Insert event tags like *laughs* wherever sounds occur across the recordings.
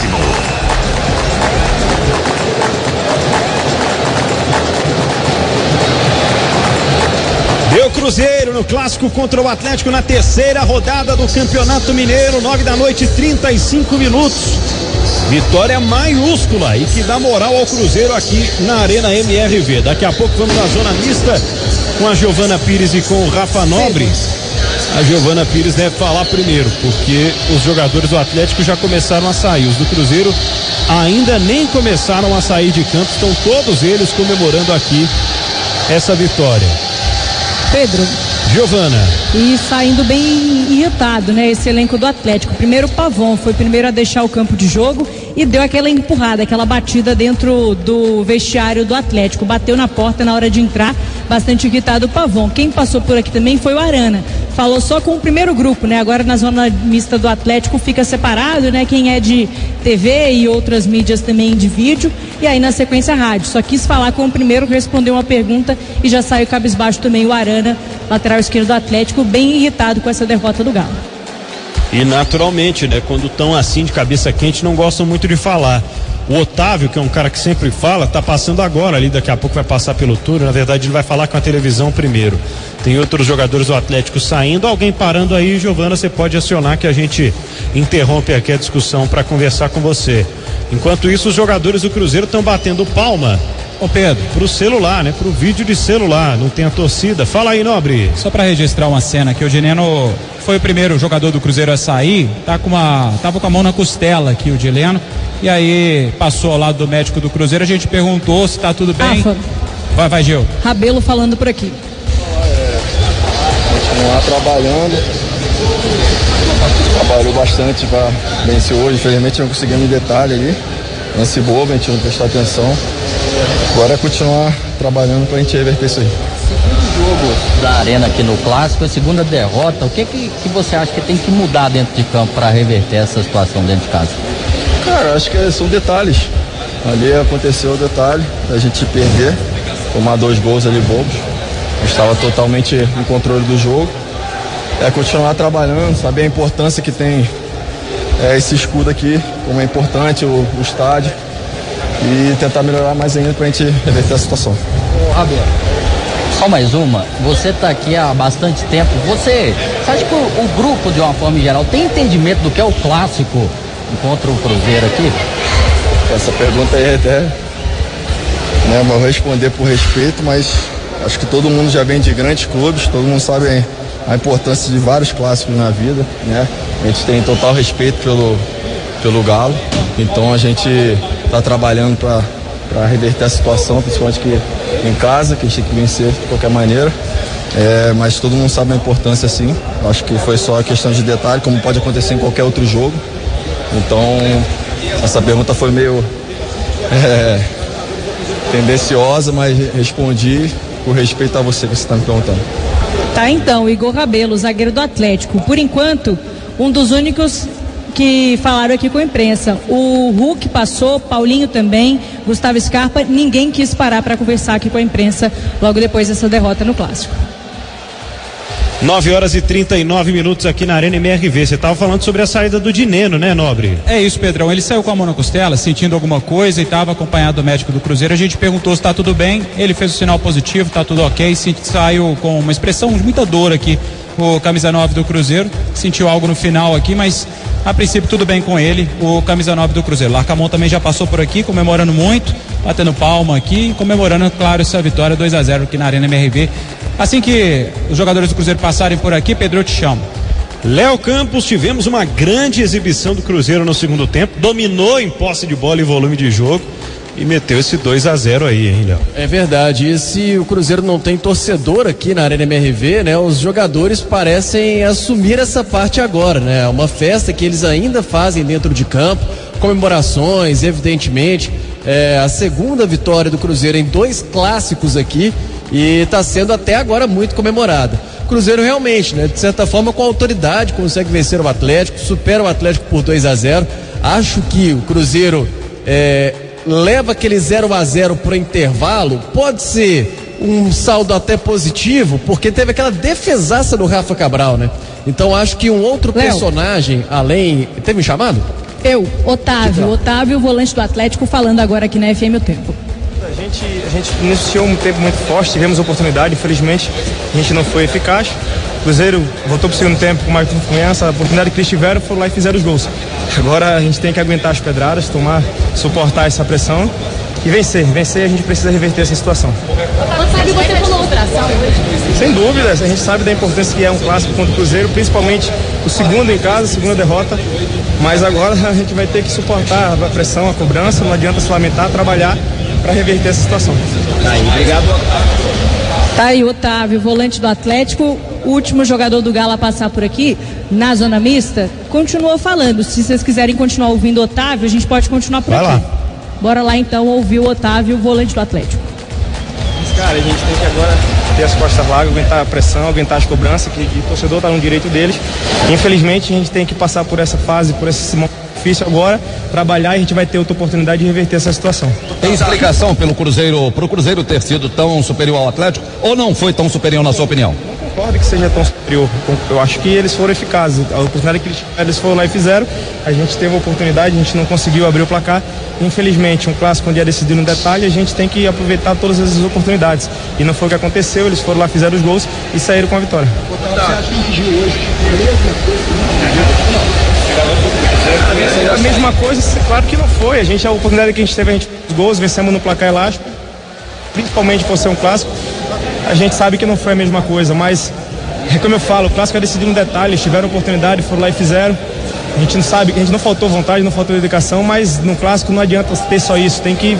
Acréscimo. Deu Cruzeiro no clássico contra o Atlético na terceira rodada do Campeonato Mineiro, nove da noite, 35 minutos. Vitória maiúscula e que dá moral ao Cruzeiro aqui na Arena MRV. Daqui a pouco vamos na zona mista com a Giovana Pires e com o Rafa Nobre. A Giovana Pires deve falar primeiro, porque os jogadores do Atlético já começaram a sair. Os do Cruzeiro ainda nem começaram a sair de campo, estão todos eles comemorando aqui essa vitória. Pedro. Giovana. E saindo bem irritado, né? Esse elenco do Atlético. Primeiro o Pavon foi o primeiro a deixar o campo de jogo e deu aquela empurrada, aquela batida dentro do vestiário do Atlético. Bateu na porta na hora de entrar, bastante irritado o Pavon. Quem passou por aqui também foi o Arana. Falou só com o primeiro grupo, né? Agora na zona mista do Atlético fica separado, né? Quem é de TV e outras mídias também de vídeo. E aí na sequência rádio. Só quis falar com o primeiro, respondeu uma pergunta e já saiu cabisbaixo também o Arana, lateral esquerdo do Atlético, bem irritado com essa derrota do Galo. E naturalmente, né? Quando estão assim de cabeça quente, não gostam muito de falar. O Otávio, que é um cara que sempre fala, tá passando agora ali, daqui a pouco vai passar pelo túnel. Na verdade, ele vai falar com a televisão primeiro. Tem outros jogadores do Atlético saindo, alguém parando aí, Giovana, você pode acionar que a gente interrompe aqui a discussão para conversar com você. Enquanto isso, os jogadores do Cruzeiro estão batendo palma Ô Pedro. Pro celular, né? Pro vídeo de celular. Não tem a torcida. Fala aí, Nobre. Só para registrar uma cena que o Dileno foi o primeiro jogador do Cruzeiro a sair. Tá com uma, tava com a mão na costela aqui o Dileno. E aí passou ao lado do médico do Cruzeiro. A gente perguntou se tá tudo bem. Rafa. Vai, vai, Gil. Rabelo falando por aqui. continuar trabalhando. Trabalhou bastante para vencer hoje. Infelizmente não conseguimos detalhe ali. Lance bobo, a gente não prestou atenção. Agora é continuar trabalhando para a gente reverter isso aí. jogo da Arena aqui no Clássico, a segunda derrota, o que, que, que você acha que tem que mudar dentro de campo para reverter essa situação dentro de casa? Cara, acho que são detalhes. Ali aconteceu o detalhe da gente perder, tomar dois gols ali bobos. Estava totalmente no controle do jogo. É continuar trabalhando, saber a importância que tem é, esse escudo aqui, como é importante o, o estádio. E tentar melhorar mais ainda para a gente reverter a situação. Ô, Rabelo, só mais uma. Você está aqui há bastante tempo. Você, você acha que o, o, grupo, de uma forma geral, tem entendimento do que é o clássico contra o Cruzeiro aqui? Essa pergunta aí é até. Né, vou responder por respeito, mas acho que todo mundo já vem de grandes clubes, todo mundo sabe a importância de vários clássicos na vida, né? A gente tem total respeito pelo, pelo Galo, então a gente está trabalhando para reverter a situação, principalmente que em casa, que a gente tem que vencer de qualquer maneira. É, mas todo mundo sabe a importância sim. Acho que foi só questão de detalhe, como pode acontecer em qualquer outro jogo. Então, essa pergunta foi meio *laughs* é, tendenciosa, mas respondi por respeito a você que você está me perguntando. Tá então, Igor Rabelo, zagueiro do Atlético. Por enquanto, um dos únicos que falaram aqui com a imprensa. O Hulk passou, Paulinho também, Gustavo Scarpa, ninguém quis parar para conversar aqui com a imprensa logo depois dessa derrota no clássico. 9 horas e 39 minutos aqui na Arena MRV. Você estava falando sobre a saída do Dineno, né, Nobre? É isso, Pedrão. Ele saiu com a mão na costela, sentindo alguma coisa e estava acompanhado do médico do Cruzeiro. A gente perguntou se está tudo bem. Ele fez o sinal positivo, está tudo ok. Saiu com uma expressão de muita dor aqui o camisa 9 do Cruzeiro. Sentiu algo no final aqui, mas a princípio tudo bem com ele, o camisa 9 do Cruzeiro. Larcamon também já passou por aqui, comemorando muito, batendo palma aqui, comemorando, claro, essa vitória 2 a 0 aqui na Arena MRV. Assim que os jogadores do Cruzeiro passarem por aqui, Pedro, eu te chamo. Léo Campos, tivemos uma grande exibição do Cruzeiro no segundo tempo, dominou em posse de bola e volume de jogo e meteu esse 2 a 0 aí, hein, Léo? É verdade. E se o Cruzeiro não tem torcedor aqui na Arena MRV, né? Os jogadores parecem assumir essa parte agora, né? Uma festa que eles ainda fazem dentro de campo, comemorações, evidentemente. É a segunda vitória do Cruzeiro em dois clássicos aqui e está sendo até agora muito comemorada. Cruzeiro realmente, né, de certa forma, com autoridade, consegue vencer o Atlético, supera o Atlético por 2 a 0 Acho que o Cruzeiro é, leva aquele 0 a 0 para o intervalo, pode ser um saldo até positivo, porque teve aquela defesaça do Rafa Cabral, né? Então acho que um outro Léo. personagem, além. Teve um chamado? Eu, Otávio, Otávio, volante do Atlético, falando agora aqui na FM O Tempo. A gente, a gente iniciou um tempo muito forte, tivemos oportunidade, infelizmente a gente não foi eficaz. O Cruzeiro voltou para o segundo tempo com mais confiança, a oportunidade que eles tiveram foram lá e fizeram os gols. Agora a gente tem que aguentar as pedradas, tomar, suportar essa pressão e vencer. Vencer a gente precisa reverter essa situação. Sabe, você falou operação hoje? Sem dúvidas, a gente sabe da importância que é um clássico contra o Cruzeiro, principalmente o segundo em casa, a segunda derrota. Mas agora *laughs* a gente vai ter que suportar a pressão, a cobrança, não adianta se lamentar, trabalhar para reverter essa situação. Aí, obrigado. Tá aí, Otávio, volante do Atlético, o último jogador do Galo a passar por aqui, na zona mista, continuou falando. Se vocês quiserem continuar ouvindo o Otávio, a gente pode continuar por Vai aqui. lá. Bora lá então ouvir o Otávio, volante do Atlético. Mas, cara, a gente tem que agora ter as costas largas, aguentar a pressão, aguentar as cobranças, que o torcedor está no direito deles. Infelizmente, a gente tem que passar por essa fase, por esse momento difícil agora, trabalhar e a gente vai ter outra oportunidade de reverter essa situação. Tem explicação pelo Cruzeiro, pro Cruzeiro ter sido tão superior ao Atlético ou não foi tão superior na sua opinião? concordo que seja tão superior. Eu acho que eles foram eficazes. A oportunidade que eles tiveram, eles foram lá e fizeram. A gente teve a oportunidade, a gente não conseguiu abrir o placar. Infelizmente, um clássico onde é decidido no detalhe, a gente tem que aproveitar todas as oportunidades. E não foi o que aconteceu, eles foram lá, fizeram os gols e saíram com a vitória. A mesma coisa, claro que não foi. A gente, a oportunidade que a gente teve, a gente os gols, vencemos no placar elástico, principalmente por ser um clássico. A gente sabe que não foi a mesma coisa, mas é como eu falo, o clássico é decidido no detalhe, eles tiveram oportunidade, foram lá e fizeram. A gente não sabe, a gente não faltou vontade, não faltou dedicação, mas no clássico não adianta ter só isso, tem que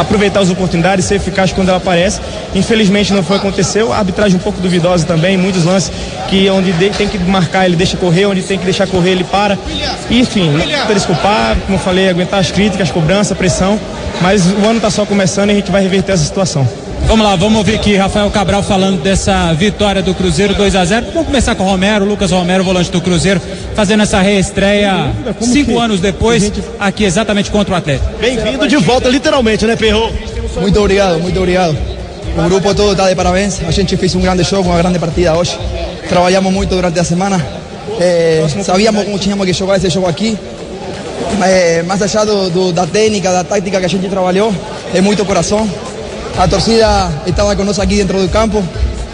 aproveitar as oportunidades, ser eficaz quando ela aparece. Infelizmente não foi aconteceu, a arbitragem um pouco duvidosa também, muitos lances que onde de- tem que marcar ele deixa correr, onde tem que deixar correr ele para. Enfim, não desculpar, como eu falei, aguentar as críticas, cobrança, pressão, mas o ano está só começando e a gente vai reverter essa situação. Vamos lá, vamos ouvir aqui Rafael Cabral falando dessa vitória do Cruzeiro 2 a 0 Vamos começar com o Romero, Lucas Romero, volante do Cruzeiro, fazendo essa reestreia cinco que anos depois, aqui exatamente contra o Atlético. Bem-vindo de volta, literalmente, né, Perro? Muito obrigado, muito obrigado. O grupo todo está de parabéns. A gente fez um grande jogo, uma grande partida hoje. Trabalhamos muito durante a semana. Eh, sabíamos como tínhamos que jogar esse jogo aqui. Eh, mais allá do, do- da técnica, da tática que a gente trabalhou, é muito coração. A torcida estava conosco aqui dentro do campo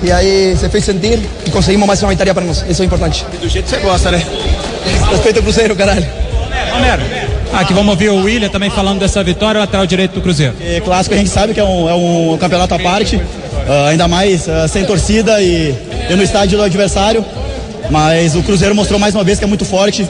e aí se fez sentir e conseguimos mais uma vitória para nós. Isso é importante. Do jeito que você gosta, né? Respeito ao Cruzeiro, caralho. Romero, aqui vamos ouvir o William também falando dessa vitória, o lateral direito do Cruzeiro. É, clássico a gente sabe que é um, é um campeonato à parte, ah, ainda mais ah, sem torcida e, e no estádio do adversário. Mas o Cruzeiro mostrou mais uma vez que é muito forte.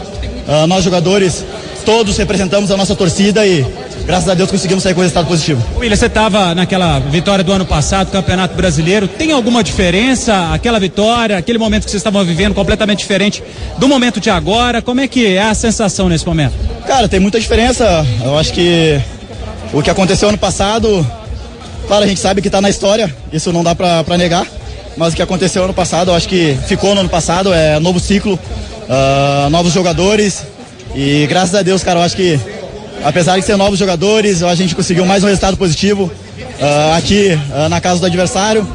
Ah, nós jogadores todos representamos a nossa torcida e graças a Deus conseguimos sair com resultado positivo. William, você estava naquela vitória do ano passado, Campeonato Brasileiro. Tem alguma diferença aquela vitória, aquele momento que vocês estavam vivendo, completamente diferente do momento de agora? Como é que é a sensação nesse momento? Cara, tem muita diferença. Eu acho que o que aconteceu ano passado, claro, a gente sabe que está na história, isso não dá pra pra negar. Mas o que aconteceu ano passado, eu acho que ficou no ano passado, é novo ciclo, ah, novos jogadores. E graças a Deus, cara, eu acho que apesar de ser novos jogadores, a gente conseguiu mais um resultado positivo ah, aqui ah, na casa do adversário.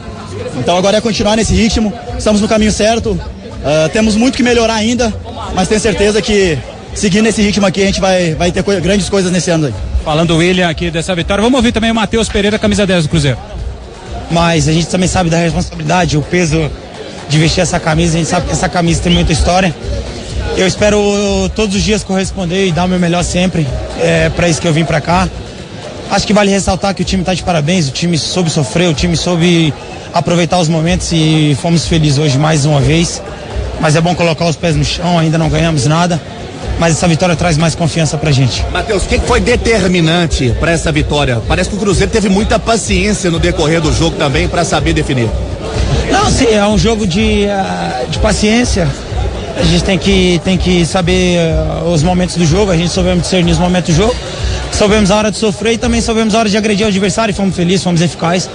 Então agora é continuar nesse ritmo, estamos no caminho certo, ah, temos muito que melhorar ainda, mas tenho certeza que seguindo esse ritmo aqui a gente vai, vai ter coi- grandes coisas nesse ano aí. Falando o William aqui dessa vitória, vamos ouvir também o Matheus Pereira, camisa 10 do Cruzeiro. mas a gente também sabe da responsabilidade, o peso de vestir essa camisa. A gente sabe que essa camisa tem muita história. Eu espero todos os dias corresponder e dar o meu melhor sempre. É para isso que eu vim para cá. Acho que vale ressaltar que o time está de parabéns, o time soube sofrer, o time soube aproveitar os momentos e fomos felizes hoje mais uma vez. Mas é bom colocar os pés no chão, ainda não ganhamos nada. Mas essa vitória traz mais confiança pra gente. Matheus, o que foi determinante para essa vitória? Parece que o Cruzeiro teve muita paciência no decorrer do jogo também para saber definir. Não, sim, é um jogo de, ah, de paciência. A gente tem que, tem que saber ah, os momentos do jogo, a gente soubemos discernir os momentos do jogo, soubemos a hora de sofrer e também soubemos a hora de agredir o adversário, e fomos felizes, fomos eficazes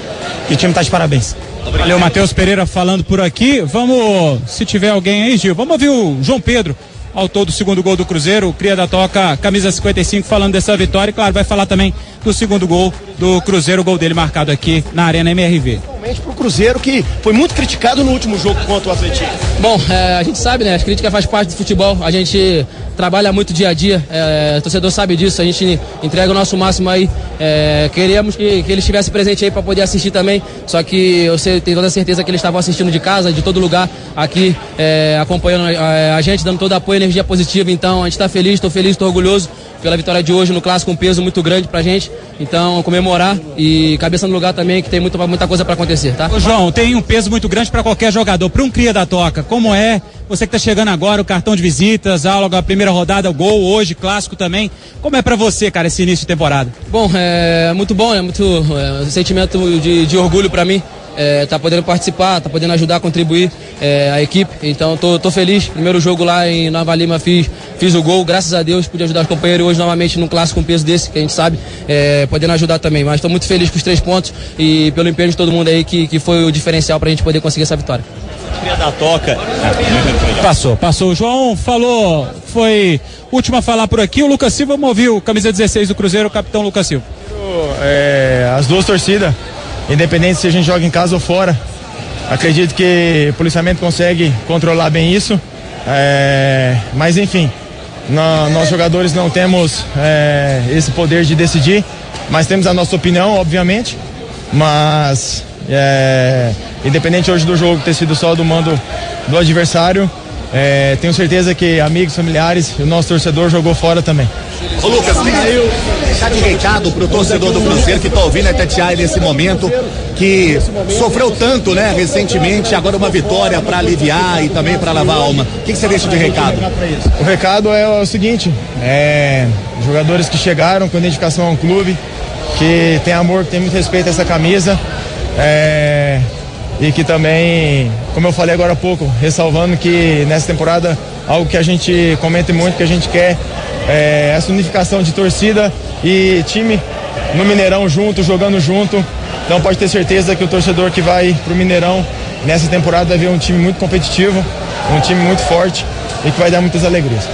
e o time está de parabéns. Valeu, Matheus Pereira falando por aqui. Vamos, se tiver alguém aí, Gil, vamos ouvir o João Pedro, autor do segundo gol do Cruzeiro, o Cria da Toca, camisa 55, falando dessa vitória. E claro, vai falar também do segundo gol do Cruzeiro, o gol dele marcado aqui na Arena MRV. Principalmente pro Cruzeiro, que foi muito criticado no último jogo contra o Atlético. Bom, é, a gente sabe, né? As críticas faz parte do futebol. A gente trabalha muito dia a dia. É, o torcedor sabe disso. A gente entrega o nosso máximo aí. É, queríamos que, que ele estivesse presente aí para poder assistir também. Só que eu sei, tenho toda a certeza que eles estavam assistindo de casa, de todo lugar, aqui, é, acompanhando a, a gente, dando todo apoio, energia positiva. Então, a gente está feliz, estou feliz, estou orgulhoso pela vitória de hoje no clássico, um peso muito grande pra gente. Então, comemorar e cabeça no lugar também, que tem muita coisa para acontecer, tá? Ô, João, tem um peso muito grande para qualquer jogador. Para um cria da toca, como é? Você que está chegando agora, o cartão de visitas, a primeira rodada, o gol, hoje, clássico também. Como é para você, cara, esse início de temporada? Bom, é muito bom, é muito é, um sentimento de, de orgulho para mim. É, tá podendo participar, tá podendo ajudar a contribuir é, a equipe. Então tô, tô feliz. Primeiro jogo lá em Nova Lima fiz, fiz o gol, graças a Deus, pude ajudar os companheiros hoje novamente num clássico com peso desse, que a gente sabe, é, podendo ajudar também. Mas estou muito feliz com os três pontos e pelo empenho de todo mundo aí que, que foi o diferencial para a gente poder conseguir essa vitória. Da toca. Passou, passou. O João falou, foi último a falar por aqui. O Lucas Silva moviu, camisa 16 do Cruzeiro, o capitão Lucas Silva. É, as duas torcidas, independente se a gente joga em casa ou fora, acredito que o policiamento consegue controlar bem isso. É, mas enfim, nó- nós jogadores não temos é, esse poder de decidir, mas temos a nossa opinião, obviamente. Mas é, independente hoje do jogo ter sido só do mando do adversário, é, tenho certeza que amigos, familiares e o nosso torcedor jogou fora também. Ô Lucas, tem aí tá de recado pro torcedor do Cruzeiro que tá ouvindo a Itatiaia nesse momento, que sofreu tanto, né, recentemente, agora uma vitória para aliviar e também para lavar a alma. O que, que você deixa de recado? O recado é o seguinte: é, jogadores que chegaram com identificação ao clube, que tem amor, que tem muito respeito a essa camisa, é, e que também, como eu falei agora há pouco, ressalvando que nessa temporada algo que a gente comenta muito, que a gente quer é essa unificação de torcida e time no Mineirão junto, jogando junto. Então pode ter certeza que o torcedor que vai pro Mineirão nessa temporada vai ver um time muito competitivo, um time muito forte e que vai dar muitas alegrias.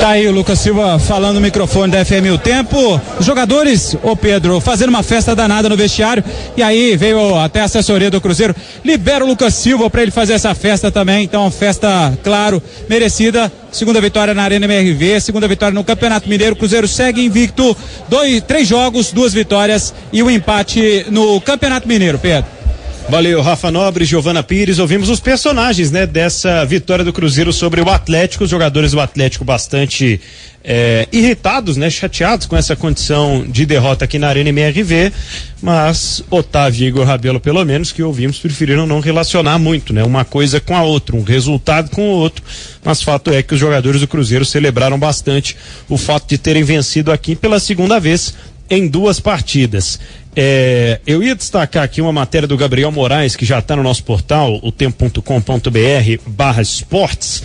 Tá aí o Lucas Silva falando no microfone da FM o tempo. Os jogadores, ô Pedro, fazendo uma festa danada no vestiário. E aí veio até a assessoria do Cruzeiro. Libera o Lucas Silva para ele fazer essa festa também. Então, festa, claro, merecida. Segunda vitória na Arena MRV, segunda vitória no Campeonato Mineiro. Cruzeiro segue invicto. Dois, três jogos, duas vitórias e um empate no Campeonato Mineiro, Pedro. Valeu, Rafa Nobre, Giovana Pires. Ouvimos os personagens, né, dessa vitória do Cruzeiro sobre o Atlético. Os jogadores do Atlético bastante é, irritados, né, chateados com essa condição de derrota aqui na Arena MRV. Mas Otávio e Igor Rabelo, pelo menos, que ouvimos, preferiram não relacionar muito, né, uma coisa com a outra, um resultado com o outro. Mas fato é que os jogadores do Cruzeiro celebraram bastante o fato de terem vencido aqui pela segunda vez em duas partidas. É, eu ia destacar aqui uma matéria do Gabriel Moraes, que já está no nosso portal, o tempo.com.br barra esportes,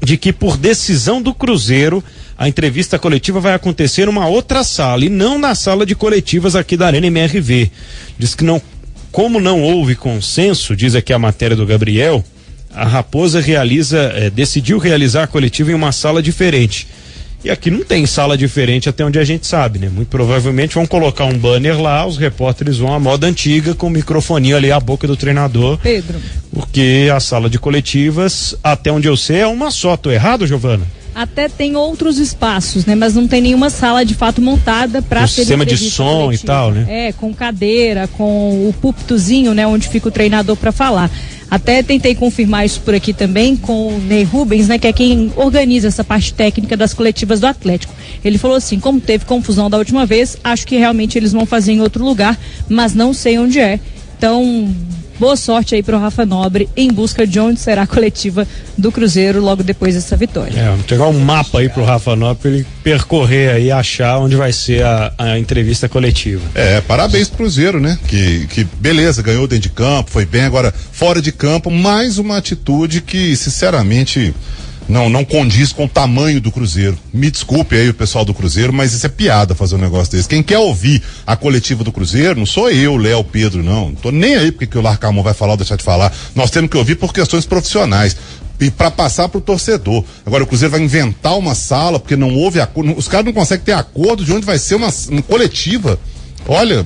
de que por decisão do Cruzeiro, a entrevista coletiva vai acontecer numa outra sala e não na sala de coletivas aqui da Arena MRV. Diz que não, como não houve consenso, diz aqui a matéria do Gabriel, a Raposa realiza, eh, decidiu realizar a coletiva em uma sala diferente. E aqui não tem sala diferente até onde a gente sabe, né? Muito provavelmente vão colocar um banner lá, os repórteres vão à moda antiga com o microfoninho ali à boca do treinador. Pedro. Porque a sala de coletivas, até onde eu sei, é uma só. Tô errado, Giovana? Até tem outros espaços, né? Mas não tem nenhuma sala de fato montada para Um sistema de som e tal, né? É, com cadeira, com o púlpitozinho, né? Onde fica o treinador para falar. Até tentei confirmar isso por aqui também com o Ney Rubens, né? Que é quem organiza essa parte técnica das coletivas do Atlético. Ele falou assim, como teve confusão da última vez, acho que realmente eles vão fazer em outro lugar, mas não sei onde é. Então, boa sorte aí para o Rafa Nobre em busca de onde será a coletiva do Cruzeiro logo depois dessa vitória. É, vamos pegar um mapa aí pro Rafa Nobre pra ele percorrer aí, achar onde vai ser a, a entrevista coletiva. É, parabéns pro Cruzeiro, né? Que, que beleza, ganhou dentro de campo, foi bem agora fora de campo, mais uma atitude que, sinceramente, não, não condiz com o tamanho do Cruzeiro. Me desculpe aí o pessoal do Cruzeiro, mas isso é piada fazer um negócio desse. Quem quer ouvir a coletiva do Cruzeiro, não sou eu, Léo, Pedro, não. Não tô nem aí porque que o Larcamon vai falar ou deixar de falar. Nós temos que ouvir por questões profissionais. E para passar pro torcedor. Agora o Cruzeiro vai inventar uma sala, porque não houve acordo. Os caras não conseguem ter acordo de onde vai ser uma, uma coletiva. Olha,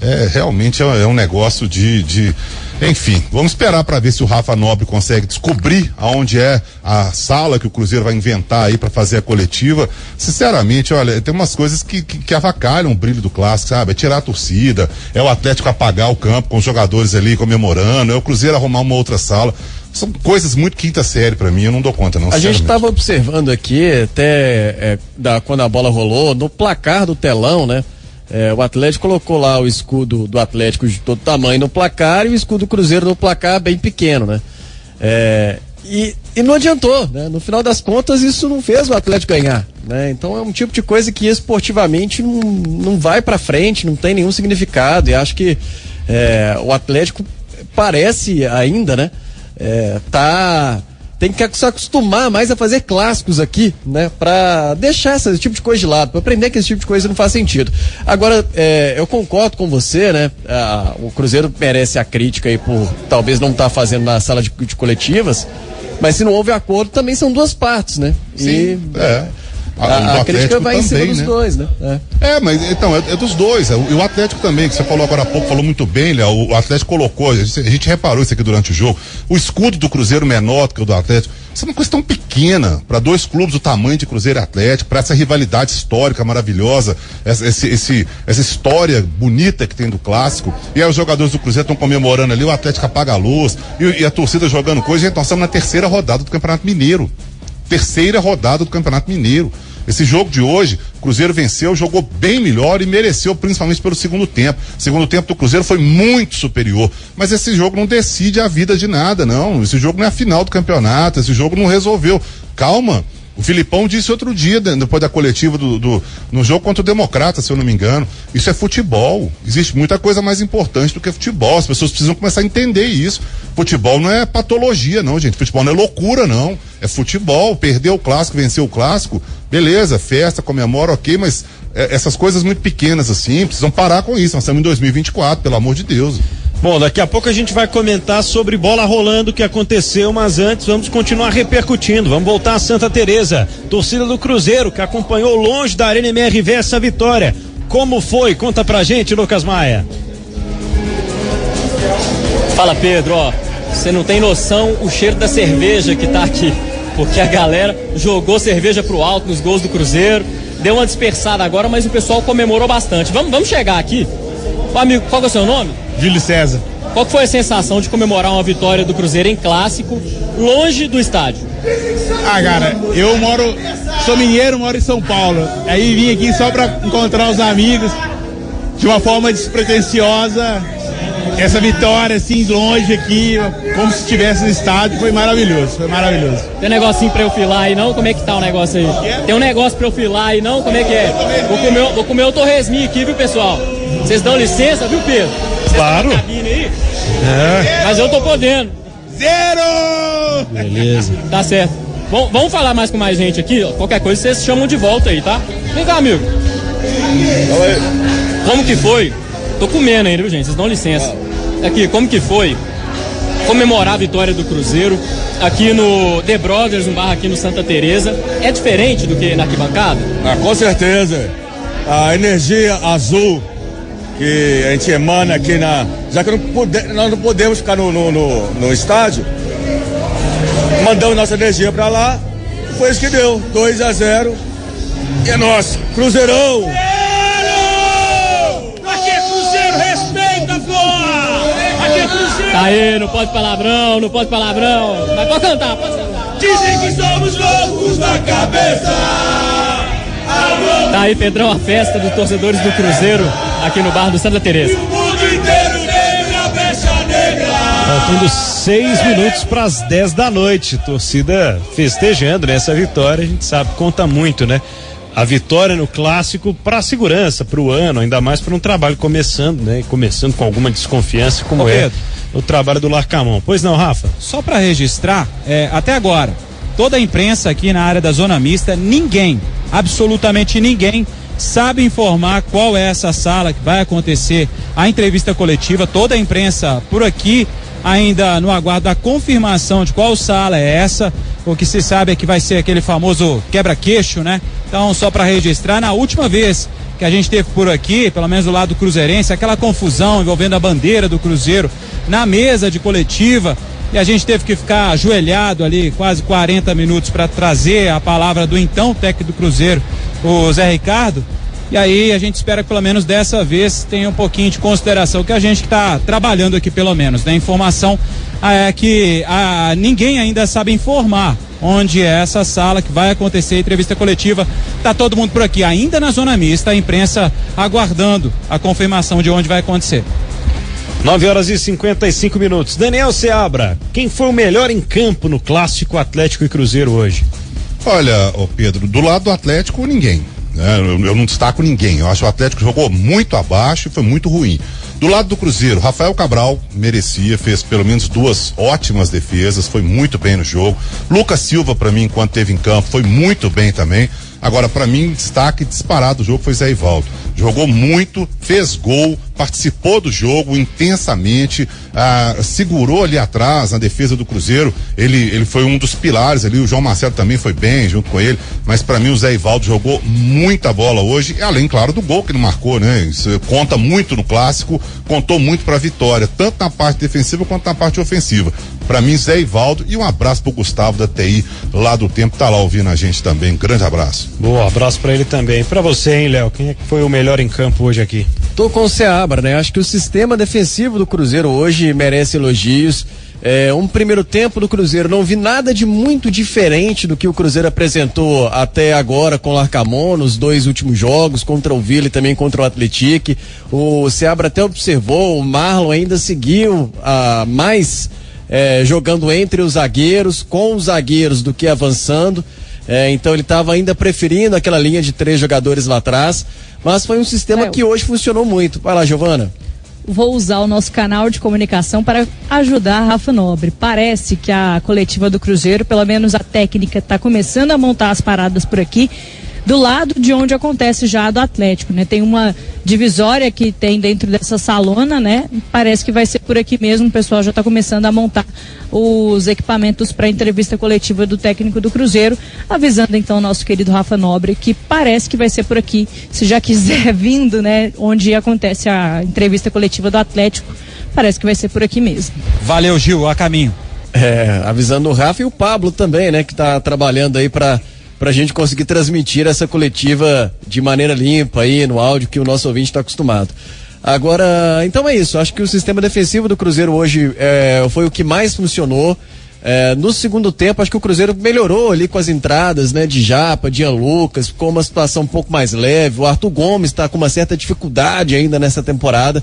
É realmente é, é um negócio de, de enfim, vamos esperar para ver se o Rafa Nobre consegue descobrir aonde é a sala que o Cruzeiro vai inventar aí para fazer a coletiva. Sinceramente, olha, tem umas coisas que, que, que avacalham o brilho do clássico, sabe? É tirar a torcida, é o Atlético apagar o campo com os jogadores ali comemorando, é o Cruzeiro arrumar uma outra sala. São coisas muito quinta série para mim, eu não dou conta não. A gente estava observando aqui até é, da, quando a bola rolou, no placar do telão, né? É, o Atlético colocou lá o escudo do Atlético de todo tamanho no placar e o escudo do Cruzeiro no placar bem pequeno, né? É, e, e não adiantou, né? No final das contas, isso não fez o Atlético ganhar, né? Então é um tipo de coisa que esportivamente não, não vai para frente, não tem nenhum significado. E acho que é, o Atlético parece ainda, né? É, tá tem que se acostumar mais a fazer clássicos aqui, né? Pra deixar esse tipo de coisa de lado, pra aprender que esse tipo de coisa não faz sentido. Agora, é, eu concordo com você, né? Ah, o Cruzeiro merece a crítica aí por talvez não estar tá fazendo na sala de, de, coletivas, mas se não houve acordo, também são duas partes, né? Sim, e, é. A, a, a crítica vai também, em cima dos né? dois, né? É. é, mas então, é, é, dos dois. É, e o Atlético também, que você falou agora há pouco, falou muito bem, Léo. O Atlético colocou, a gente, a gente, reparou isso aqui durante o jogo. O escudo do Cruzeiro menor do que o do Atlético. Isso é uma coisa tão pequena para dois clubes do tamanho de Cruzeiro e Atlético, para essa rivalidade histórica maravilhosa, essa, esse, esse, essa história bonita que tem do clássico. E aí os jogadores do Cruzeiro estão comemorando ali, o Atlético apaga a luz, e, e a torcida jogando coisa. Gente, nós estamos na terceira rodada do Campeonato Mineiro. Terceira rodada do Campeonato Mineiro. Esse jogo de hoje, Cruzeiro venceu, jogou bem melhor e mereceu, principalmente pelo segundo tempo. Segundo tempo do Cruzeiro foi muito superior. Mas esse jogo não decide a vida de nada, não. Esse jogo não é a final do campeonato, esse jogo não resolveu. Calma. O Filipão disse outro dia, depois da coletiva do, do, no jogo contra o Democrata, se eu não me engano. Isso é futebol. Existe muita coisa mais importante do que futebol. As pessoas precisam começar a entender isso. Futebol não é patologia, não, gente. Futebol não é loucura, não. É futebol. Perdeu o clássico, venceu o clássico. Beleza, festa, comemora, ok, mas é, essas coisas muito pequenas assim, precisam parar com isso. Nós estamos em 2024, pelo amor de Deus. Bom, daqui a pouco a gente vai comentar sobre bola rolando que aconteceu, mas antes vamos continuar repercutindo. Vamos voltar a Santa Teresa, torcida do Cruzeiro que acompanhou longe da Arena MRV essa vitória. Como foi? Conta pra gente, Lucas Maia. Fala, Pedro, ó. Você não tem noção o cheiro da cerveja que tá aqui, porque a galera jogou cerveja pro alto nos gols do Cruzeiro. Deu uma dispersada agora, mas o pessoal comemorou bastante. Vamos, vamos chegar aqui. Ô, amigo, qual é o seu nome? Júlio César. Qual foi a sensação de comemorar uma vitória do Cruzeiro em clássico, longe do estádio? Ah, cara, eu moro, sou mineiro, moro em São Paulo. Aí vim aqui só para encontrar os amigos de uma forma despretensiosa. Essa vitória, assim, longe aqui, como se estivesse no estádio, foi maravilhoso, foi maravilhoso. Tem um negocinho pra eu filar aí, não? Como é que tá o negócio aí? Tem um negócio pra eu filar aí, não? Como é que é? Vou comer, vou comer o torresminho aqui, viu, pessoal? Vocês dão licença, viu, Pedro? Claro. É. Mas eu tô podendo. Zero! Beleza. Tá certo. Bom, vamos falar mais com mais gente aqui. Qualquer coisa vocês chamam de volta aí, tá? Vem cá, amigo. Como que foi? Tô comendo ainda, viu, gente? Vocês dão licença. Aqui, como que foi comemorar a vitória do Cruzeiro aqui no The Brothers, um bar aqui no Santa Teresa? É diferente do que na arquibancada? Ah, com certeza. A energia azul que a gente emana aqui na. Já que não pode, nós não podemos ficar no, no, no, no estádio, mandamos nossa energia para lá. Foi isso que deu. 2 a 0 E é nosso. Cruzeirão! Aqui é Cruzeiro, respeita, porra! Aqui é Cruzeiro! Tá aí, não pode palavrão, não pode palavrão. Mas pode cantar, pode cantar. Dizem que somos loucos da cabeça! Tá aí, Pedrão, a festa dos torcedores do Cruzeiro aqui no bar do Santa Teresa. Faltando seis minutos para as 10 da noite. Torcida festejando nessa né? vitória, a gente sabe, conta muito, né? A vitória no clássico para a segurança, para o ano, ainda mais para um trabalho começando, né? Começando com alguma desconfiança, como Ô, é o trabalho do Larcamão. Pois não, Rafa? Só para registrar, é, até agora, toda a imprensa aqui na área da zona mista, ninguém, absolutamente ninguém, sabe informar qual é essa sala que vai acontecer a entrevista coletiva. Toda a imprensa por aqui ainda no aguardo da confirmação de qual sala é essa. O que se sabe é que vai ser aquele famoso quebra-queixo, né? Então, só para registrar, na última vez que a gente teve por aqui, pelo menos do lado do Cruzeirense, aquela confusão envolvendo a bandeira do Cruzeiro na mesa de coletiva. E a gente teve que ficar ajoelhado ali quase 40 minutos para trazer a palavra do então técnico do Cruzeiro, o Zé Ricardo. E aí a gente espera que pelo menos dessa vez tenha um pouquinho de consideração que a gente está trabalhando aqui pelo menos, né? Informação ah, é que ah, ninguém ainda sabe informar onde é essa sala que vai acontecer a entrevista coletiva. Tá todo mundo por aqui, ainda na zona mista, a imprensa aguardando a confirmação de onde vai acontecer. 9 horas e 55 minutos. Daniel Seabra, quem foi o melhor em campo no clássico Atlético e Cruzeiro hoje? Olha, ô Pedro, do lado do Atlético, ninguém. né? Eu, eu não destaco ninguém. Eu acho que o Atlético jogou muito abaixo e foi muito ruim. Do lado do Cruzeiro, Rafael Cabral merecia, fez pelo menos duas ótimas defesas, foi muito bem no jogo. Lucas Silva, para mim, enquanto teve em campo, foi muito bem também. Agora, para mim, destaque disparado do jogo foi Zé Ivaldo. Jogou muito, fez gol, participou do jogo intensamente, ah, segurou ali atrás na defesa do Cruzeiro. Ele, ele foi um dos pilares ali. O João Marcelo também foi bem junto com ele. Mas para mim, o Zé Ivaldo jogou muita bola hoje, e além, claro, do gol que ele marcou, né? Isso conta muito no clássico, contou muito para a vitória, tanto na parte defensiva quanto na parte ofensiva. Para mim, Zé Ivaldo e um abraço pro Gustavo da TI lá do tempo, tá lá ouvindo a gente também. Grande abraço. Boa, abraço para ele também. Para você, hein, Léo? Quem é que foi o melhor em campo hoje aqui? Tô com o Seabra, né? Acho que o sistema defensivo do Cruzeiro hoje merece elogios. É, um primeiro tempo do Cruzeiro, não vi nada de muito diferente do que o Cruzeiro apresentou até agora com o Larcamon nos dois últimos jogos, contra o Vila e também contra o Atletique. O Seabra até observou, o Marlon ainda seguiu a mais é, jogando entre os zagueiros, com os zagueiros do que avançando. É, então ele estava ainda preferindo aquela linha de três jogadores lá atrás. Mas foi um sistema É, que hoje funcionou muito. Vai lá, Giovana. vou usar o nosso canal de comunicação para ajudar a Rafa Nobre. Parece que a coletiva do Cruzeiro, pelo menos a técnica, está começando a montar as paradas por aqui, do lado de onde acontece já a do Atlético, né? Tem uma divisória que tem dentro dessa salona, né? Parece que vai ser por aqui mesmo. O pessoal já está começando a montar os equipamentos para a entrevista coletiva do técnico do Cruzeiro, avisando então o nosso querido Rafa Nobre que parece que vai ser por aqui, se já quiser *laughs* vindo, né? Onde acontece a entrevista coletiva do Atlético, parece que vai ser por aqui mesmo. Valeu, Gil, a caminho. É, avisando o Rafa e o Pablo também, né? Que tá trabalhando aí para pra gente conseguir transmitir essa coletiva de maneira limpa aí no áudio que o nosso ouvinte está acostumado. Agora, então é isso. Acho que o sistema defensivo do Cruzeiro hoje é, foi o que mais funcionou. É, no segundo tempo, acho que o Cruzeiro melhorou ali com as entradas, né? De Japa, de Ian Lucas, ficou uma situação um pouco mais leve. O Arthur Gomes está com uma certa dificuldade ainda nessa temporada.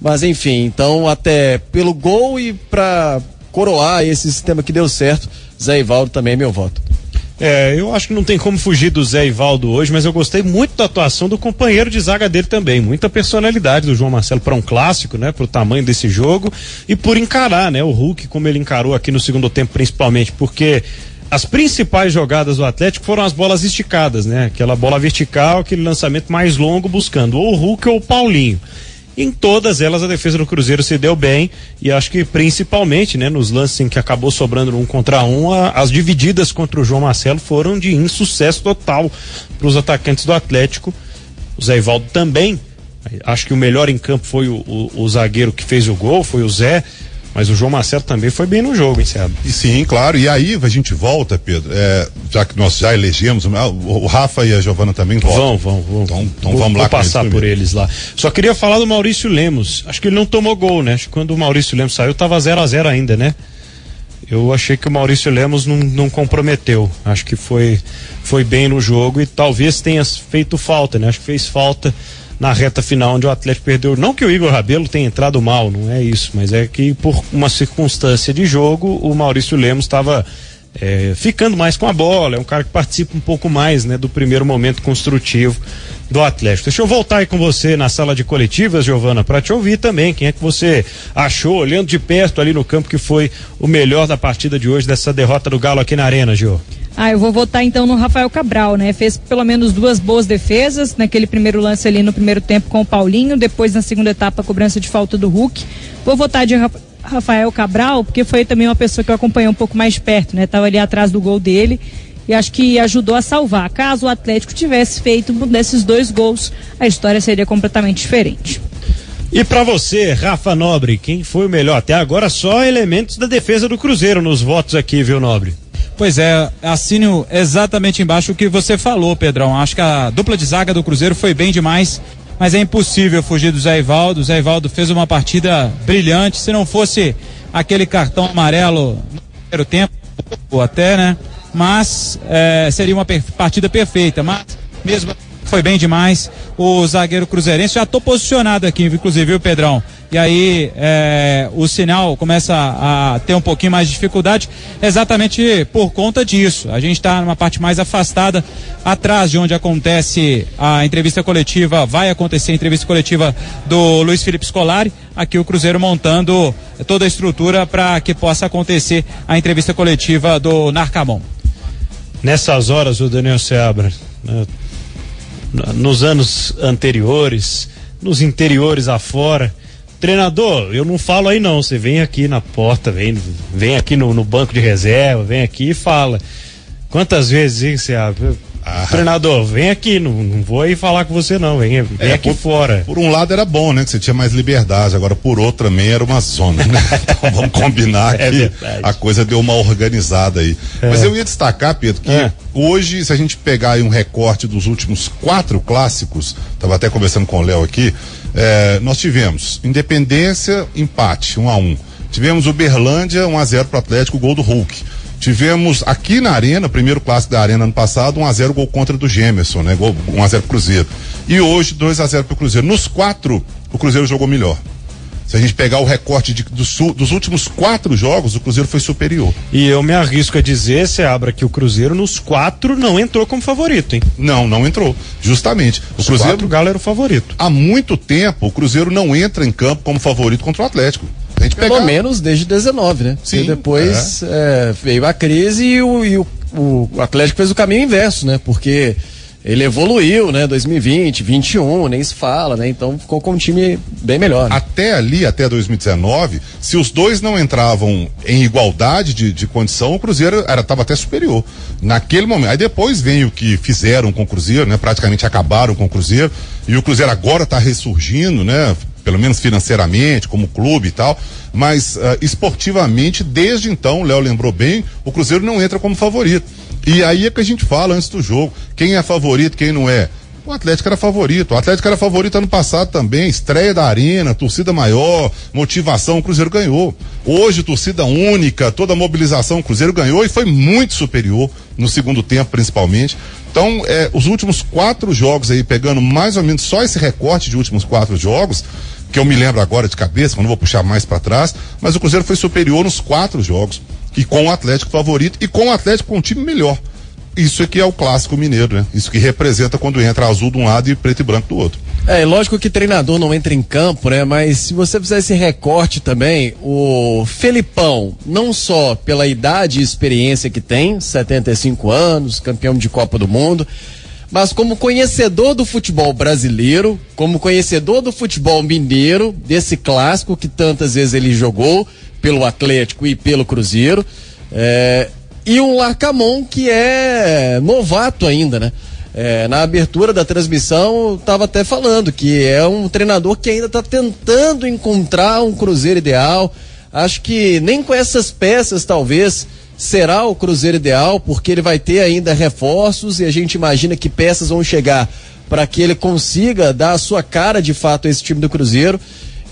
Mas enfim, então até pelo gol e para coroar esse sistema que deu certo, Zé Ivaldo também é meu voto. É, eu acho que não tem como fugir do Zé Ivaldo hoje, mas eu gostei muito da atuação do companheiro de zaga dele também. Muita personalidade do João Marcelo para um clássico, né? Pro tamanho desse jogo e por encarar, né? O Hulk, como ele encarou aqui no segundo tempo, principalmente, porque as principais jogadas do Atlético foram as bolas esticadas, né? Aquela bola vertical, aquele lançamento mais longo buscando ou o Hulk ou o Paulinho. Em todas elas a defesa do Cruzeiro se deu bem e acho que principalmente, né, nos lances em que acabou sobrando um contra um, a- as divididas contra o João Marcelo foram de insucesso total para os atacantes do Atlético. O Zé Ivaldo também. Acho que o melhor em campo foi o, o- o zagueiro que fez o gol, foi o Zé. Mas o João Marcelo também foi bem no jogo, hein, Seabra? E sim, claro. E aí a gente volta, Pedro, é, já que nós já elegemos, ah, o Rafa e a Giovana também voltam. Vão, vão, vão. Então, então Vou- vamos lá vou passar eles por eles lá. Só queria falar do Maurício Lemos. Acho que ele não tomou gol, né? Acho que quando o Maurício Lemos saiu, tava 0 a 0 ainda, né? Eu achei que o Maurício Lemos não, não comprometeu. Acho que foi, foi bem no jogo e talvez tenha feito falta, né? Acho que fez falta na reta final onde o Atlético perdeu. Não que o Igor Rabelo tenha entrado mal, não é isso, mas é que por uma circunstância de jogo, o Maurício Lemos estava é, ficando mais com a bola, é um cara que participa um pouco mais né, do primeiro momento construtivo do Atlético. Deixa eu voltar aí com você na sala de coletivas, Giovana, para te ouvir também. Quem é que você achou, olhando de perto ali no campo, que foi o melhor da partida de hoje, dessa derrota do Galo aqui na Arena, Gio? Ah, eu vou votar então no Rafael Cabral, né? Fez pelo menos duas boas defesas, naquele primeiro lance ali no primeiro tempo com o Paulinho, depois na segunda etapa a cobrança de falta do Hulk. Vou votar de Ra- Rafael Cabral, porque foi também uma pessoa que eu acompanhei um pouco mais perto, né? Tava ali atrás do gol dele e acho que ajudou a salvar. Caso o Atlético tivesse feito um desses dois gols, a história seria completamente diferente. E para você, Rafa Nobre, quem foi o melhor? Até agora só elementos da defesa do Cruzeiro nos votos aqui, viu, Nobre? Pois é, assino exatamente embaixo o que você falou, Pedrão. Acho que a dupla de zaga do Cruzeiro foi bem demais, mas é impossível fugir do Zé Ivaldo. O Zé Ivaldo fez uma partida brilhante. Se não fosse aquele cartão amarelo no primeiro tempo, ou até, né? Mas é, seria uma per partida perfeita. Mas mesmo foi bem demais. O zagueiro cruzeirense já estou posicionado aqui, inclusive, viu, Pedrão? E aí é, o sinal começa a ter um pouquinho mais de dificuldade, exatamente por conta disso. A gente está numa parte mais afastada, atrás de onde acontece a entrevista coletiva, vai acontecer a entrevista coletiva do Luiz Felipe Scolari. Aqui o Cruzeiro montando toda a estrutura para que possa acontecer a entrevista coletiva do Narcamon. Nessas horas, o Daniel Seabra, né, nos anos anteriores, nos interiores afora. Treinador, eu não falo aí não, você vem aqui na porta, vem, vem aqui no, no banco de reserva, vem aqui e fala. Quantas vezes, hein, abre? Ah. Treinador, vem aqui, não, não vou aí falar com você não, vem, vem É, aqui por- fora. Por um lado era bom, né? Que você tinha mais liberdade. Agora, por outro também era uma zona, né? *laughs* Então vamos combinar É que verdade. a coisa deu uma organizada aí. É. Mas eu ia destacar, Pedro, que É. hoje, se a gente pegar aí um recorte dos últimos quatro clássicos, estava até conversando com o Léo aqui, é, nós tivemos Independência, empate, 1 a 1 Tivemos Uberlândia, 1 a 0 para o Atlético, gol do Hulk. Tivemos aqui na Arena, primeiro clássico da Arena ano passado, 1x0 gol contra do Gemerson, né? Gol 1x0 pro Cruzeiro. E hoje 2x0 pro Cruzeiro. Nos quatro, o Cruzeiro jogou melhor. Se a gente pegar o recorte de- do dos últimos quatro jogos, o Cruzeiro foi superior. E eu me arrisco a dizer, Seabra, que o Cruzeiro nos quatro não entrou como favorito, hein? Não, não entrou. Justamente. O Os Cruzeiro. quatro, o Galo era o favorito. Há muito tempo, o Cruzeiro não entra em campo como favorito contra o Atlético. Pelo menos desde 19, né? Sim, Porque depois é, veio a crise e, o, e o, o Atlético fez o caminho inverso, né? Porque ele evoluiu, né? 2020, 21, nem se fala, né? Então ficou com um time bem melhor. né? Até ali, até 2019, se os dois não entravam em igualdade de, de condição, o Cruzeiro estava até superior. Naquele momento. Aí depois vem o que fizeram com o Cruzeiro, né? Praticamente acabaram com o Cruzeiro. E o Cruzeiro agora está ressurgindo, né? Pelo menos financeiramente, como clube e tal. Mas ah, esportivamente, desde então, o Léo lembrou bem, o Cruzeiro não entra como favorito. E aí é que a gente fala antes do jogo. Quem é favorito, quem não é. O Atlético era favorito. O Atlético era favorito ano passado também. Estreia da Arena, torcida maior, motivação, o Cruzeiro ganhou. Hoje, torcida única, toda a mobilização, o Cruzeiro ganhou e foi muito superior no segundo tempo, principalmente. Então, é, os últimos quatro jogos aí, pegando mais ou menos só esse recorte de últimos quatro jogos, que eu me lembro agora de cabeça, que não vou puxar mais para trás, mas o Cruzeiro foi superior nos quatro jogos. E com o Atlético favorito e com o Atlético com um time melhor. Isso aqui é o clássico mineiro, né? Isso que representa quando entra azul de um lado e preto e branco do outro. É, lógico que treinador não entra em campo, né? Mas se você fizer esse recorte também, o Felipão, não só pela idade e experiência que tem, 75 anos, campeão de Copa do Mundo, mas como conhecedor do futebol brasileiro, como conhecedor do futebol mineiro, desse clássico que tantas vezes ele jogou pelo Atlético e pelo Cruzeiro, é, e um Larcamon que é novato ainda, né? É, na abertura da transmissão, estava até falando que é um treinador que ainda está tentando encontrar um Cruzeiro ideal. Acho que nem com essas peças, talvez, será o Cruzeiro ideal, porque ele vai ter ainda reforços e a gente imagina que peças vão chegar para que ele consiga dar a sua cara de fato a esse time do Cruzeiro.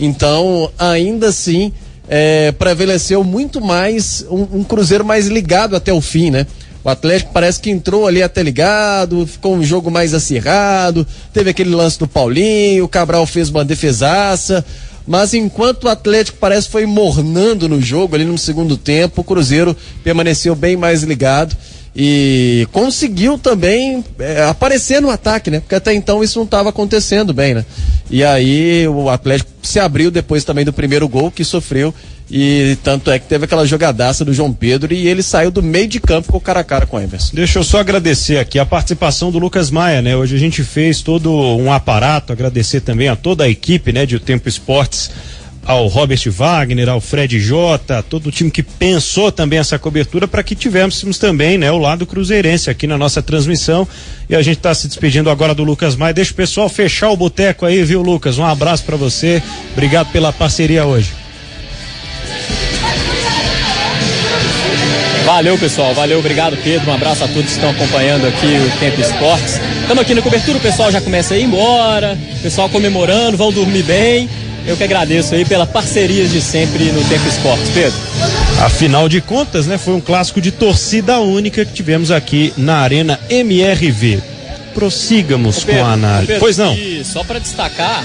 Então, ainda assim, é, prevaleceu muito mais um, um Cruzeiro mais ligado até o fim, né? O Atlético parece que entrou ali até ligado, ficou um jogo mais acirrado, teve aquele lance do Paulinho, o Cabral fez uma defesaça, mas enquanto o Atlético parece foi mornando no jogo ali no segundo tempo, o Cruzeiro permaneceu bem mais ligado e conseguiu também é, aparecer no ataque, né? Porque até então isso não estava acontecendo bem, né? E aí o Atlético se abriu depois também do primeiro gol que sofreu e tanto é que teve aquela jogadaça do João Pedro e ele saiu do meio de campo com o cara a cara com o Everson. Deixa eu só agradecer aqui a participação do Lucas Maia, né? Hoje a gente fez todo um aparato, agradecer também a toda a equipe, né, de O Tempo Esportes ao Robert Wagner, ao Fred Jota, todo o time que pensou também essa cobertura para que tivéssemos também, né, o lado cruzeirense aqui na nossa transmissão. E a gente está se despedindo agora do Lucas Maia. Deixa o pessoal fechar o boteco aí, viu, Lucas? Um abraço para você. Obrigado pela parceria hoje. Valeu, pessoal. Valeu, obrigado, Pedro. Um abraço a todos que estão acompanhando aqui o Tempo Esportes. Estamos aqui na cobertura, o pessoal já começa a ir embora, o pessoal comemorando, vão dormir bem. Eu que agradeço aí pela parceria de sempre no Tempo Esportes, Pedro. Afinal de contas, né, foi um clássico de torcida única que tivemos aqui na Arena MRV. Prossigamos Pedro, com a análise. Pedro, pois não. Só para destacar,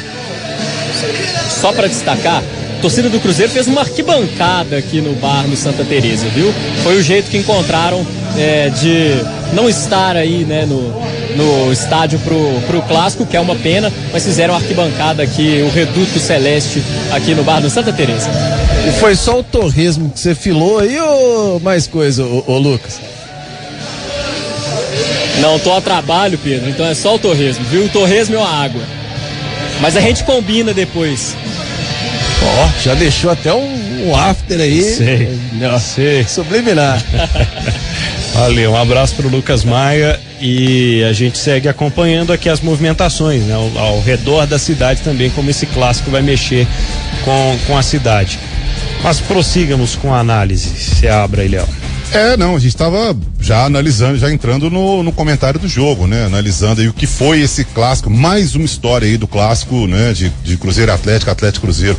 só para destacar, a torcida do Cruzeiro fez uma arquibancada aqui no bar no Santa Teresa, viu? Foi o jeito que encontraram é, de não estar aí, né, no, no estádio pro, pro clássico, que é uma pena, mas fizeram arquibancada aqui, o Reduto Celeste, aqui no bar do Santa Teresa. E foi só o torresmo que você filou aí ou mais coisa, ô, ô Lucas? Não tô a trabalho, Pedro, então é só o torresmo, viu? O torresmo é uma água. Mas a gente combina depois. Ó, já deixou até um, um after aí. Sei. Não, Sei. Subliminar. *laughs* Valeu, um abraço para o Lucas Maia e a gente segue acompanhando aqui as movimentações né, ao, ao, redor da cidade também, como esse clássico vai mexer com, com a cidade. Mas prossigamos com a análise, se abra aí, Léo. É, não, a gente estava já analisando, já entrando no, no comentário do jogo, né? Analisando aí o que foi esse clássico, mais uma história aí do clássico, né? De, de Cruzeiro Atlético, Atlético Cruzeiro.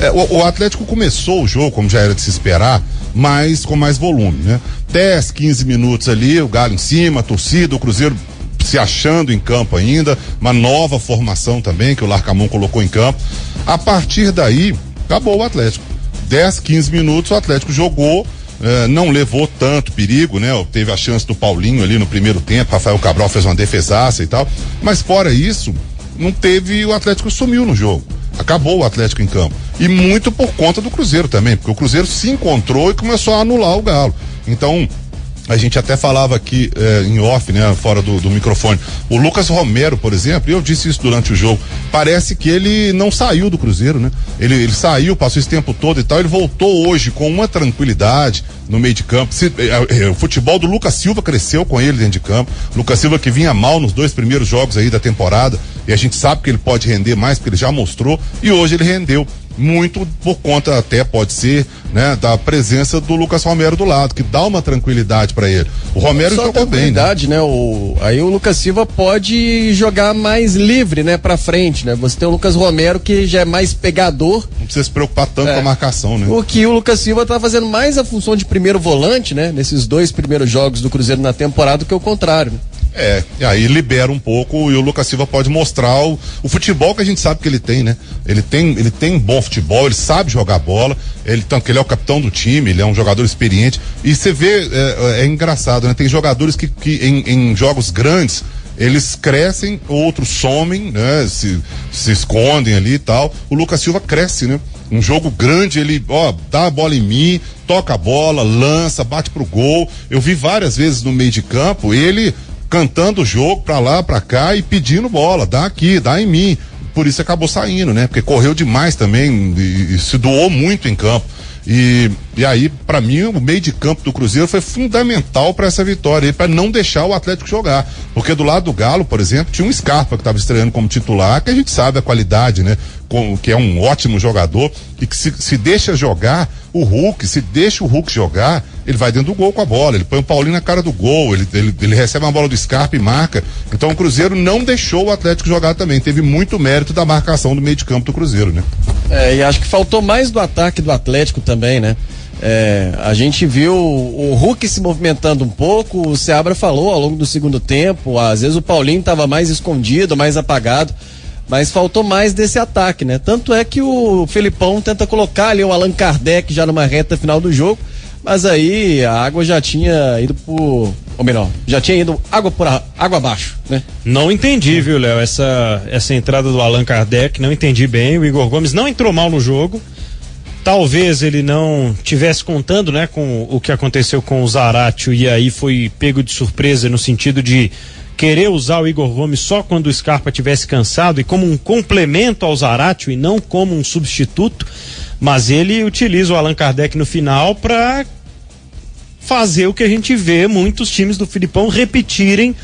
É, o, o, Atlético começou o jogo, como já era de se esperar, mas com mais volume, né? 10, 15 minutos ali, o Galo em cima, a torcida, o Cruzeiro se achando em campo ainda, uma nova formação também que o Larcamon colocou em campo. A partir daí, acabou o Atlético. 10, 15 minutos o Atlético jogou, eh, não levou tanto perigo, né? Teve a chance do Paulinho ali no primeiro tempo, Rafael Cabral fez uma defesaça e tal. Mas fora isso, não teve, o Atlético sumiu no jogo. Acabou o Atlético em campo. E muito por conta do Cruzeiro também, porque o Cruzeiro se encontrou e começou a anular o Galo. Então, a gente até falava aqui eh, em off, né, fora do, do, microfone. O Lucas Romero, por exemplo, eu disse isso durante o jogo. Parece que ele não saiu do Cruzeiro, né? Ele, ele saiu, passou esse tempo todo e tal. Ele voltou hoje com uma tranquilidade no meio de campo. Se, eh, eh, o futebol do Lucas Silva cresceu com ele dentro de campo. Lucas Silva que vinha mal nos dois primeiros jogos aí da temporada. E a gente sabe que ele pode render mais, porque ele já mostrou. E hoje ele rendeu muito por conta até pode ser, né, da presença do Lucas Romero do lado, que dá uma tranquilidade para ele. O Romero Só jogou bem, né? né? O, aí o Lucas Silva pode jogar mais livre, né, para frente, né? Você tem o Lucas Romero que já é mais pegador. Não precisa se preocupar tanto É. com a marcação, né? O que o Lucas Silva tá fazendo mais a função de primeiro volante, né, nesses dois primeiros jogos do Cruzeiro na temporada do que o contrário. É, e aí libera um pouco e o Lucas Silva pode mostrar o, o futebol que a gente sabe que ele tem, né? Ele tem, ele tem um bom futebol, ele sabe jogar bola, ele, tanto que ele é o capitão do time, ele é um jogador experiente. E você vê, é, é engraçado, né? Tem jogadores que, que em, em jogos grandes, eles crescem, outros somem, né? Se, se escondem ali e tal. O Lucas Silva cresce, né? Um jogo grande, ele, ó, dá a bola em mim, toca a bola, lança, bate pro gol. Eu vi várias vezes no meio de campo, ele cantando o jogo pra lá, pra cá e pedindo bola, dá aqui, dá em mim. Por isso acabou saindo, né? Porque correu demais também e, e se doou muito em campo. E, e aí, para mim, o meio de campo do Cruzeiro foi fundamental para essa vitória, para não deixar o Atlético jogar. Porque do lado do Galo, por exemplo, tinha um Scarpa que estava estreando como titular, que a gente sabe a qualidade, né? Com, que é um ótimo jogador e que se, se deixa jogar o Hulk, se deixa o Hulk jogar, ele vai dentro do gol com a bola, ele põe o Paulinho na cara do gol, ele, ele, ele recebe uma bola do Scarpa e marca. Então o Cruzeiro não deixou o Atlético jogar também. Teve muito mérito da marcação do meio de campo do Cruzeiro, né? É, e acho que faltou mais do ataque do Atlético também, né? É, a gente viu o Hulk se movimentando um pouco, o Seabra falou ao longo do segundo tempo, às vezes o Paulinho estava mais escondido, mais apagado, mas faltou mais desse ataque, né? Tanto é que o Felipão tenta colocar ali o Allan Kardec já numa reta final do jogo, mas aí a água já tinha ido por. Ou melhor, já tinha ido água por a- água abaixo, né? Não entendi, viu, Léo, essa, essa entrada do Allan Kardec, não entendi bem. O Igor Gomes não entrou mal no jogo. Talvez ele não tivesse contando, né, com o que aconteceu com o Zaratio e aí foi pego de surpresa no sentido de querer usar o Igor Gomes só quando o Scarpa tivesse cansado e como um complemento ao Zaratio e não como um substituto, mas ele utiliza o Allan Kardec no final para fazer o que a gente vê muitos times do Filipão repetirem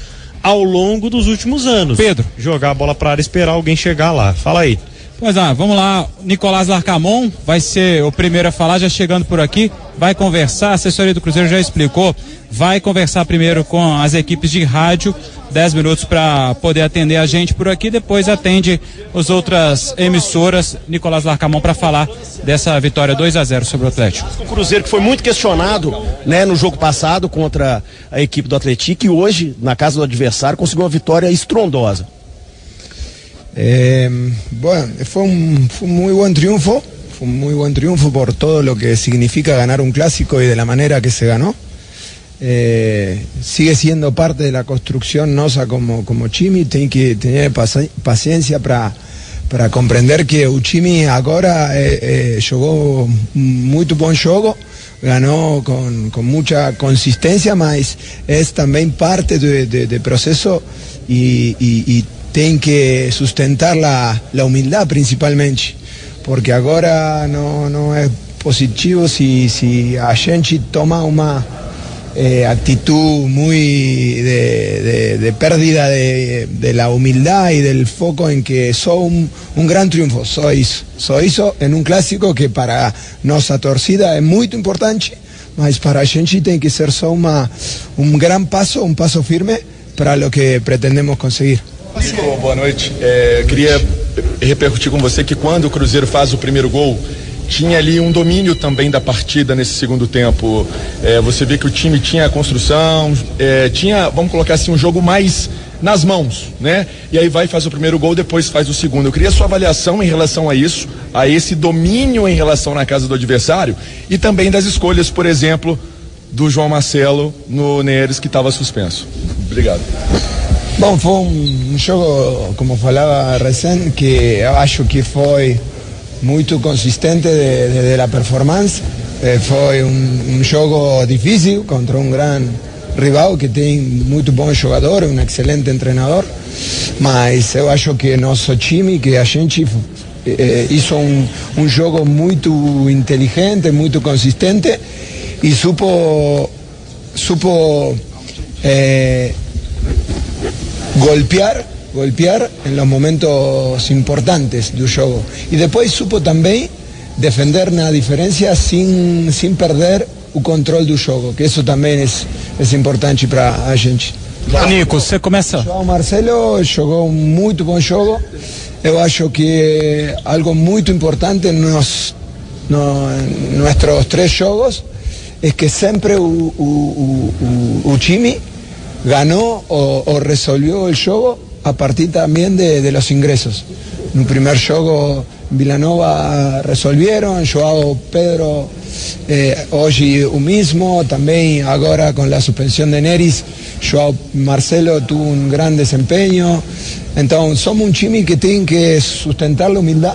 ao longo dos últimos anos. Pedro. Jogar a bola para área e esperar alguém chegar lá. Fala aí. Pois ah, vamos lá. Nicolás Larcamon vai ser o primeiro a falar, já chegando por aqui. Vai conversar, a assessoria do Cruzeiro já explicou. Vai conversar primeiro com as equipes de rádio, 10 minutos para poder atender a gente por aqui. Depois atende as outras emissoras. Nicolás Larcamon para falar dessa vitória 2 a 0 sobre o Atlético. O Cruzeiro que foi muito questionado, né, no jogo passado contra a equipe do Atlético e hoje, na casa do adversário, conseguiu uma vitória estrondosa. Eh, bueno, fue un, fue un muy buen triunfo, fue un muy buen triunfo por todo lo que significa ganar un clásico y de la manera que se ganó. Eh, sigue siendo parte de la construcción Nosa como, como Chimi, tiene que tener paci- paciencia para para comprender que o Chimi agora eh, eh, jogou muito bom jogo, ganhou com, com muita consistência, mas é também parte do de, de processo e, e, e tem que sustentar a, a humildade principalmente, porque agora não, não é positivo se, se a gente toma uma eh, actitud muy de, pérdida de, la humildad y del foco en que só un, un gran triunfo. Só isso en un clásico que para nossa torcida é muito importante, mas para gente tem que ser só um gran passo, um passo firme para lo que pretendemos conseguir. Nico, boa noite. Repercutir com você que quando o Cruzeiro faz o primeiro gol, tinha ali um domínio também da partida nesse segundo tempo. É, você vê que o time tinha a construção, é, tinha, vamos colocar assim, um jogo mais nas mãos, né? E aí vai faz o primeiro gol, depois faz o segundo. Eu queria sua avaliação em relação a isso, a esse domínio em relação na casa do adversário e também das escolhas, por exemplo, do João Marcelo no Neres que estava suspenso. Obrigado. Bom, foi um jogo, como falava recém, que eu acho que foi muito consistente de- desde a performance. Eh, foi um, jogo difícil contra um grande rival que tem muito bom jogador, um excelente treinador. Mas eu acho que nosso time, que a gente eh, hizo um, um jogo muito inteligente, muito consistente e supo, supo eh, golpear, golpear en los momentos importantes del juego. Y después supo también defender una diferencia sin, sin perder el control del juego, que eso también es, es importante para a gente. Nico, você começa. João Marcelo jogou um muito bom jogo. Eu acho que algo muito importante nos, no, nuestros três jogos é que sempre o, o, o, o, o time ganó o, o resolvió el juego a partir también de, de los ingresos. En un primer juego Villanova resolvieron, Joao Pedro eh, hoy o mismo, también ahora con la suspensión de Neris, Joao Marcelo tuvo un gran desempeño. Entonces somos un chimi que tiene que sustentar la humildad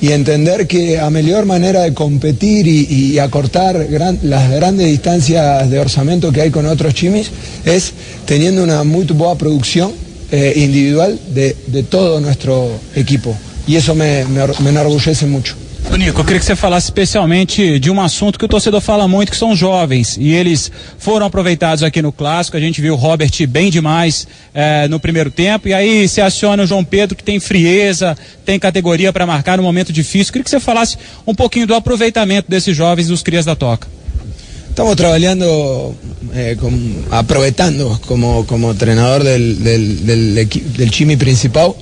y entender que a mejor manera de competir y, acortar las grandes distancias de orzamento que hay con otros chimis es teniendo una muy buena producción eh, individual de, de todo nuestro equipo. Y eso me, me me enorgullece mucho. Nico, eu queria que você falasse especialmente de um assunto que o torcedor fala muito, que são jovens. E eles foram aproveitados aqui no clássico. A gente viu o Robert bem demais eh, no primeiro tempo. E aí se aciona o João Pedro, que tem frieza, tem categoria para marcar no momento difícil. Eu queria que você falasse um pouquinho do aproveitamento desses jovens dos Crias da Toca. Estamos trabajando, eh, aprovechando como, como entrenador del, del, del, del Chimi principal.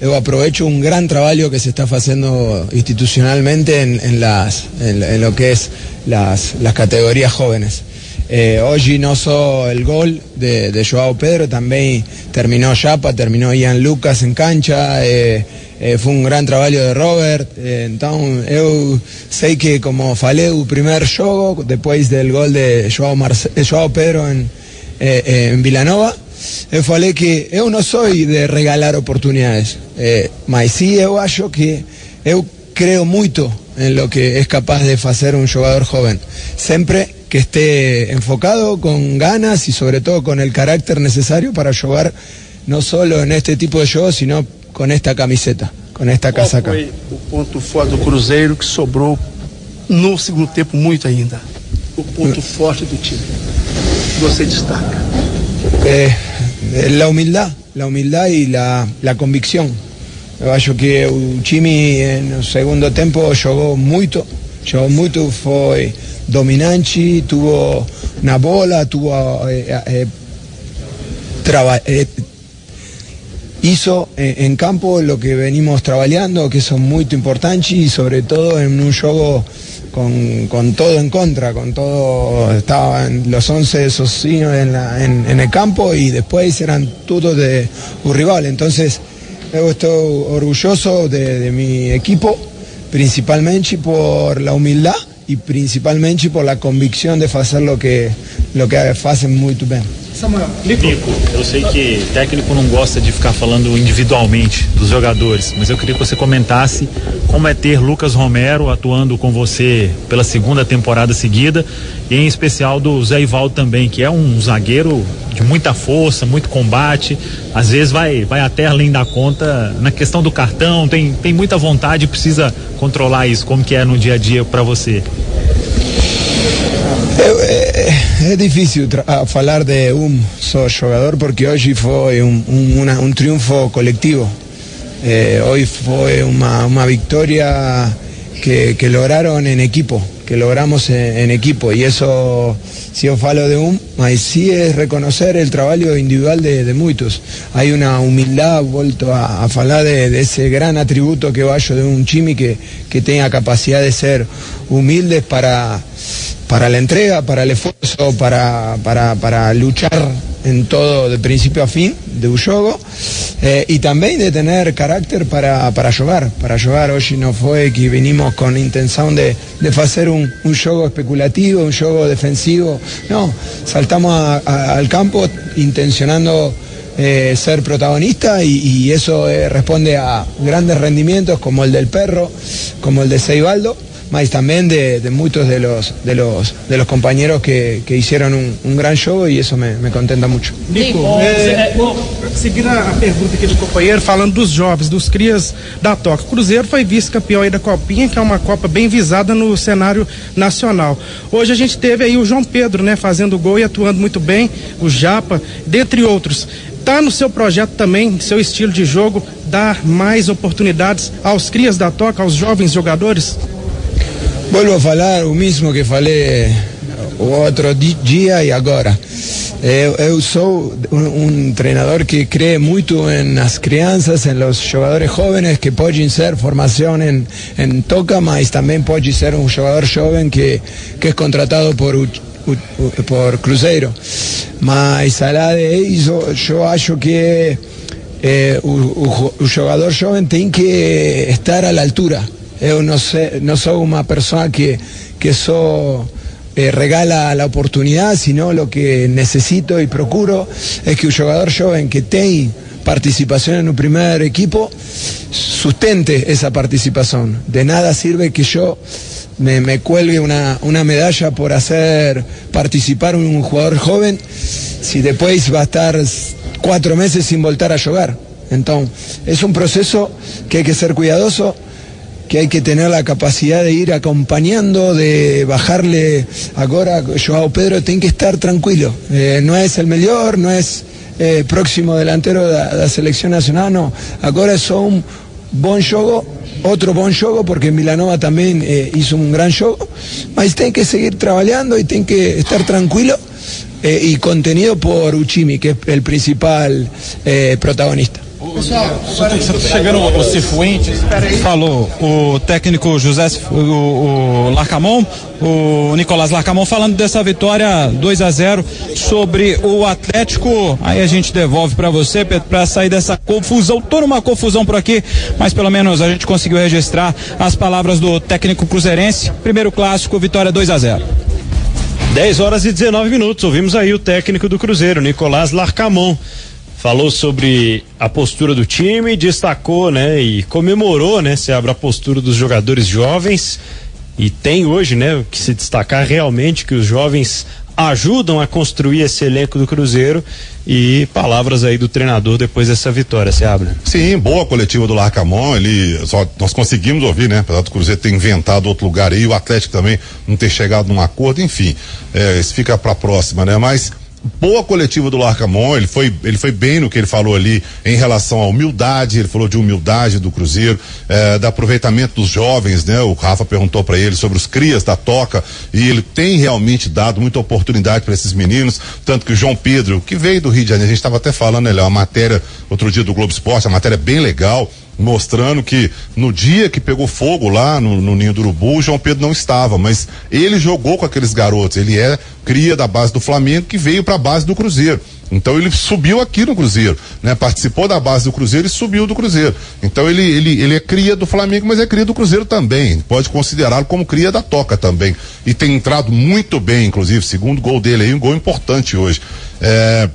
Yo aprovecho un gran trabajo que se está haciendo institucionalmente en, en las, en, lo que es las, las categorías jóvenes. Eh, hoy no solo el gol de, de Joao Pedro, también terminó Yapa, terminó Ian Lucas en cancha. eh, eh, fue un gran trabajo de Robert. eh, entonces, yo sé que como falei o primer jogo, después del gol de Joao, Marce- eh, Joao Pedro en, eh, eh, en Villanova, eu falei que eu não sou de regalar oportunidades, eh, mas sim acho que eu creo muito em lo que é capaz de fazer um jogador joven. Sempre que esté enfocado, con ganas y sobre todo con el carácter necesario para jugar no solo en este tipo de juegos, sino con esta camiseta, con esta casaca. Qual foi o ponto forte do Cruzeiro que sobrou no segundo tempo muito ainda? O ponto forte do time. que Você destaca. Eh, la humildad, la humildad y la, la convicción. Eu acho que o time no segundo tempo jogou muito, jogou muito, foi dominante, tuvo na bola, tuvo eh, eh, traba- eh, hizo eh, en campo lo que venimos trabajando, que son muy importantes y sobre todo en un juego con, todo en contra, con todo, estaban los 11 socios en, la- en, en el campo y después eran todos de un rival. Entonces, yo estoy orgulloso de, de mi equipo, principalmente por la humildad y principalmente por la convicción de hacer lo que, lo que hacen muy bien. Samuel, Nico, eu sei que técnico não gosta de ficar falando individualmente dos jogadores, mas eu queria que você comentasse como é ter Lucas Romero atuando com você pela segunda temporada seguida e em especial do Zé Ivaldo também, que é um zagueiro de muita força, muito combate, às vezes vai, vai até além da conta na questão do cartão, tem, tem muita vontade e precisa controlar isso, como que é no dia a dia para você. Es difícil tra- a falar de un solo jugador porque hoy fue un, un- una- un triunfo colectivo. Eh, hoy fue una, una victoria que, que lograron en equipo, que logramos en, en equipo. Y eso, si yo falo de un, mas sí es reconocer el trabajo individual de, de muchos. Hay una humildad, vuelto a, a falar de, ese gran atributo que vaya de un chimi que, que tenga capacidad de ser humildes para para la entrega, para el esfuerzo, para, para, para luchar en todo de principio a fin de un juego eh, y también de tener carácter para, para jugar, para jugar. Hoy no fue que vinimos con intención de, de hacer un, un juego especulativo, un juego defensivo, no, saltamos al campo intencionando eh, ser protagonista y, y eso eh, responde a grandes rendimientos como el del perro, como el de Seibaldo, más también de, de muchos de los, de los, de los compañeros que, que hicieron un, un gran show y eso me, me contenta mucho. Nico, é, bom, seguindo a pergunta aqui do companheiro, falando dos jovens, dos crias da Toca. O Cruzeiro foi vice-campeão aí da Copinha, que é uma Copa bem visada no cenário nacional. Hoje a gente teve aí o João Pedro, né, fazendo gol e atuando muito bem, o Japa, dentre outros. Tá no seu projeto também, seu estilo de jogo, dar mais oportunidades aos crias da Toca, aos jovens jogadores? Vuelvo a falar o mismo que falei o outro di- dia e agora. Eu, eu sou um, um treinador que cree muito nas crianças, em los jogadores jóvenes que podem ser formação em, em toca, mas também pode ser um jogador jovem que, que é contratado por, por Cruzeiro. Mas além de isso, eu acho que eh, o, o o que estar à altura. Eu sou uma pessoa que, que eh, regala a oportunidade, sino lo que necessito e procuro é que o jogador jovem que tem participação no primeiro equipo sustente esa participación. De nada sirve que yo me, cuelgue una, una medalla por hacer participar un jugador joven si después va a estar cuatro meses sin voltar a jugar. Entonces, es un proceso que hay que ser cuidadoso, que hay que tener la capacidad de ir acompañando, de bajarle. Ahora, Joao Pedro tiene que estar tranquilo. Eh, no es el mejor, no es eh, próximo delantero da, da selección nacional, no. Ahora es un buen juego, otro buen juego, porque Milanova también eh, hizo un gran juego. Mas tiene que seguir trabajando y tiene que estar tranquilo eh, y contenido por Uchimi, que es el principal eh, protagonista. Chegando o Cifuentes, falou o técnico José o, o Larcamon, o Nicolás Larcamon falando dessa vitória 2 a 0 sobre o Atlético. Aí a gente devolve para você, Pedro, para sair dessa confusão. Tô numa confusão por aqui, mas pelo menos a gente conseguiu registrar as palavras do técnico cruzeirense. Primeiro clássico, vitória 2 a 0 10 horas e 19 minutos. Ouvimos aí o técnico do Cruzeiro, Nicolás Larcamon. Falou sobre a postura do time, destacou, né, e comemorou, né, se abre a postura dos jogadores jovens E tem hoje, né, que se destacar realmente que os jovens ajudam a construir esse elenco do Cruzeiro e palavras aí do treinador depois dessa vitória, se abre. Sim, boa coletiva do Larcamon, ele só nós conseguimos ouvir, né? Apesar do Cruzeiro ter inventado outro lugar aí, o Atlético também não ter chegado num acordo, enfim, é, isso fica para próxima, né? Mas boa coletiva do Larcamon, ele foi, ele foi bem no que ele falou ali em relação à humildade, ele falou de humildade do Cruzeiro, eh, do aproveitamento dos jovens, né? O Rafa perguntou para ele sobre os crias da toca e ele tem realmente dado muita oportunidade para esses meninos, tanto que o João Pedro, que veio do Rio de Janeiro, a gente estava até falando, ele é uma matéria outro dia do Globo Esporte, a matéria é bem legal, mostrando que no dia que pegou fogo lá no, no, Ninho do Urubu, o João Pedro não estava, mas ele jogou com aqueles garotos. Ele é cria da base do Flamengo que veio para a base do Cruzeiro. Então ele subiu aqui no Cruzeiro, né? Participou da base do Cruzeiro e subiu do Cruzeiro. Então ele, ele, ele é cria do Flamengo, mas é cria do Cruzeiro também. Pode considerá-lo como cria da Toca também. E tem entrado muito bem, inclusive, segundo gol dele aí, um gol importante hoje. É,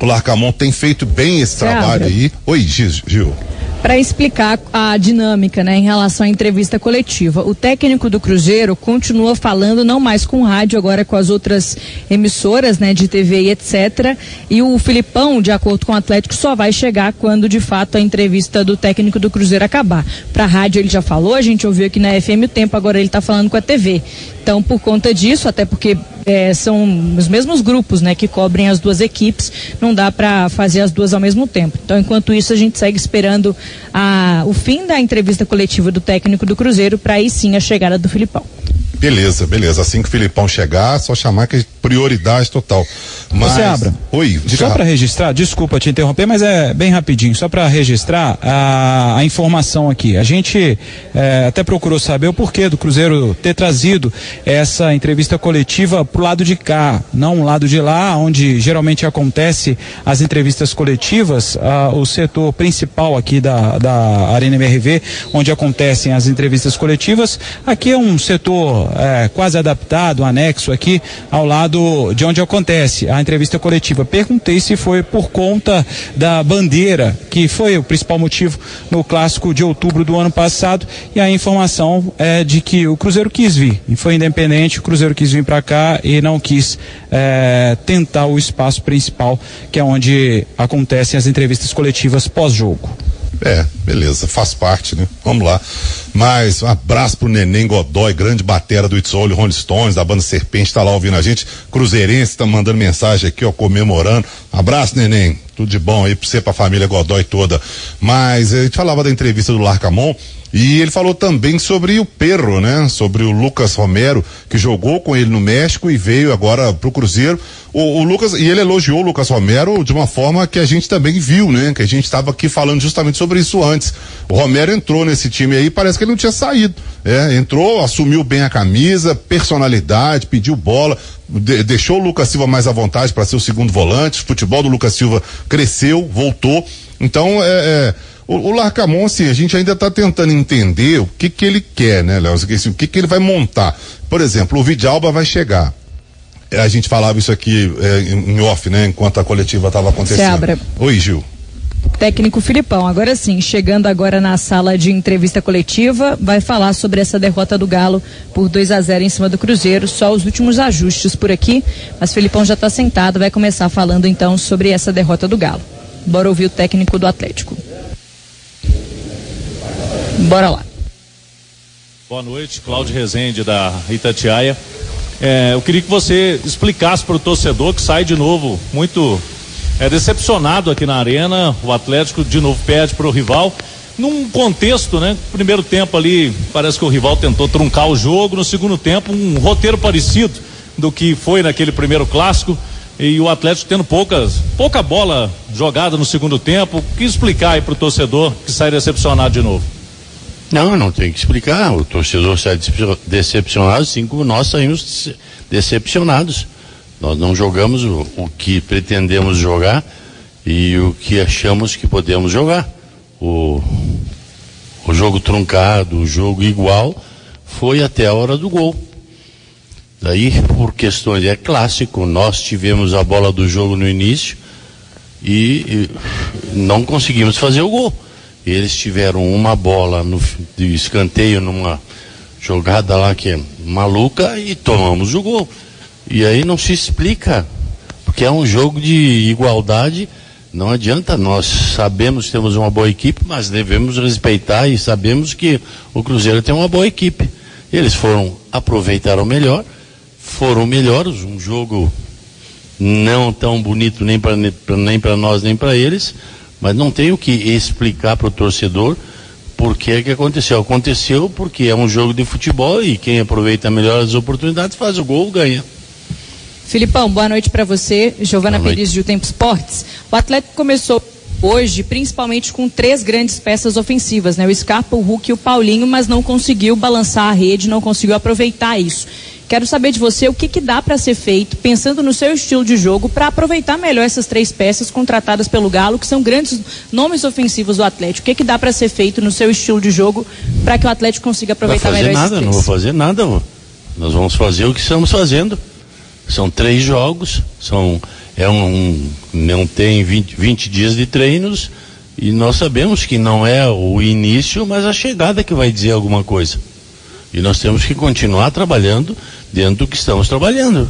o Larcamon tem feito bem esse trabalho aí. Oi, Gil para explicar a dinâmica né, em relação à entrevista coletiva. O técnico do Cruzeiro continua falando não mais com rádio, agora com as outras emissoras né, de TV e etc. E o Filipão, de acordo com o Atlético, só vai chegar quando de fato a entrevista do técnico do Cruzeiro acabar. Para a rádio ele já falou, a gente ouviu aqui na FM o tempo, agora ele está falando com a TV. Então, por conta disso, até porque é, são os mesmos grupos né, que cobrem as duas equipes, não dá para fazer as duas ao mesmo tempo. Então, enquanto isso, a gente segue esperando a, o fim da entrevista coletiva do técnico do Cruzeiro para aí sim a chegada do Filipão. Beleza, beleza. Assim que o Filipão chegar, só chamar que é prioridade total. Mas... Você abra. Oi, Só para registrar, desculpa te interromper, mas é bem rapidinho, só para registrar a, a, informação aqui. A gente é, até procurou saber o porquê do Cruzeiro ter trazido essa entrevista coletiva pro lado de cá, não o lado de lá, onde geralmente acontece as entrevistas coletivas, o setor principal aqui da, da Arena MRV, onde acontecem as entrevistas coletivas. Aqui é um setor é, quase adaptado, um anexo aqui ao lado de onde acontece a entrevista coletiva. Perguntei se foi por conta da bandeira, que foi o principal motivo no clássico de outubro do ano passado, e a informação é de que o Cruzeiro quis vir, e foi independente, o Cruzeiro quis vir para cá e não quis é, tentar o espaço principal, que é onde acontecem as entrevistas coletivas pós-jogo. É, beleza, faz parte, né? Vamos lá. Mas um abraço pro Neném Godoy, grande batera do It's All Rolling Stones, da banda Serpente, tá lá ouvindo a gente. Cruzeirense tá mandando mensagem aqui, ó, comemorando. Abraço, Neném. Tudo de bom aí pra você, pra família Godoy toda. Mas a gente falava da entrevista do Larcamon. E ele falou também sobre o Perro, né? Sobre o Lucas Romero, que jogou com ele no México e veio agora pro Cruzeiro. O, o, Lucas, e ele elogiou o Lucas Romero de uma forma que a gente também viu, né? Que a gente estava aqui falando justamente sobre isso antes. O Romero entrou nesse time aí, parece que ele não tinha saído. É, entrou, assumiu bem a camisa, personalidade, pediu bola, de, deixou o Lucas Silva mais à vontade para ser o segundo volante. O futebol do Lucas Silva cresceu, voltou. Então, é, é o, o Larcamon, assim, a gente ainda está tentando entender o que que ele quer, né, Léo? Assim, o que que ele vai montar. Por exemplo, o Vidalba vai chegar. É, a gente falava isso aqui é, em off, né? Enquanto a coletiva estava acontecendo. abra. Oi, Gil. Técnico Filipão, agora sim, chegando agora na sala de entrevista coletiva, vai falar sobre essa derrota do Galo por 2 a 0 em cima do Cruzeiro, só os últimos ajustes por aqui, mas Filipão já está sentado, vai começar falando então sobre essa derrota do Galo. Bora ouvir o técnico do Atlético. Bora lá. Boa noite, Cláudio Rezende da Itatiaia. É, eu queria que você explicasse para o torcedor que sai de novo muito é, decepcionado aqui na arena. O Atlético de novo perde para o rival. Num contexto, né? Primeiro tempo ali, parece que o rival tentou truncar o jogo. No segundo tempo, um roteiro parecido do que foi naquele primeiro clássico. E o Atlético tendo poucas, pouca bola jogada no segundo tempo. Que explicar aí para o torcedor que sai decepcionado de novo? Não, não tem que explicar. O torcedor sai decepcionado, assim como nós saímos decepcionados. Nós não jogamos o, o, que pretendemos jogar e o que achamos que podemos jogar. O, o jogo truncado, o jogo igual, foi até a hora do gol. Daí, por questões, é clássico, nós tivemos a bola do jogo no início e, e não conseguimos fazer o gol. Eles tiveram uma bola no, de escanteio numa jogada lá que é maluca e tomamos o gol. E aí não se explica, porque é um jogo de igualdade. Não adianta, nós sabemos que temos uma boa equipe, mas devemos respeitar e sabemos que o Cruzeiro tem uma boa equipe. Eles foram, aproveitaram melhor, foram melhores, um jogo não tão bonito nem para nem para nós nem para eles, mas não tenho que explicar para o torcedor por que que aconteceu. Aconteceu porque é um jogo de futebol e quem aproveita melhor as oportunidades faz o gol, ganha. Filipão, boa noite para você. Giovana Pires, do Tempo Esportes. O Atlético começou hoje, principalmente com três grandes peças ofensivas, né? O Scarpa, o Hulk e o Paulinho, mas não conseguiu balançar a rede, não conseguiu aproveitar isso. Quero saber de você o que, que dá para ser feito, pensando no seu estilo de jogo, para aproveitar melhor essas três peças contratadas pelo Galo, que são grandes nomes ofensivos do Atlético. O que, que dá para ser feito no seu estilo de jogo para que o Atlético consiga aproveitar Não fazer melhor nada, esses não três? vou fazer nada. Nós vamos fazer o que estamos fazendo. São três jogos, são é um, não tem 20, 20 dias de treinos e nós sabemos que não é o início, mas a chegada que vai dizer alguma coisa. E nós temos que continuar trabalhando dentro do que estamos trabalhando.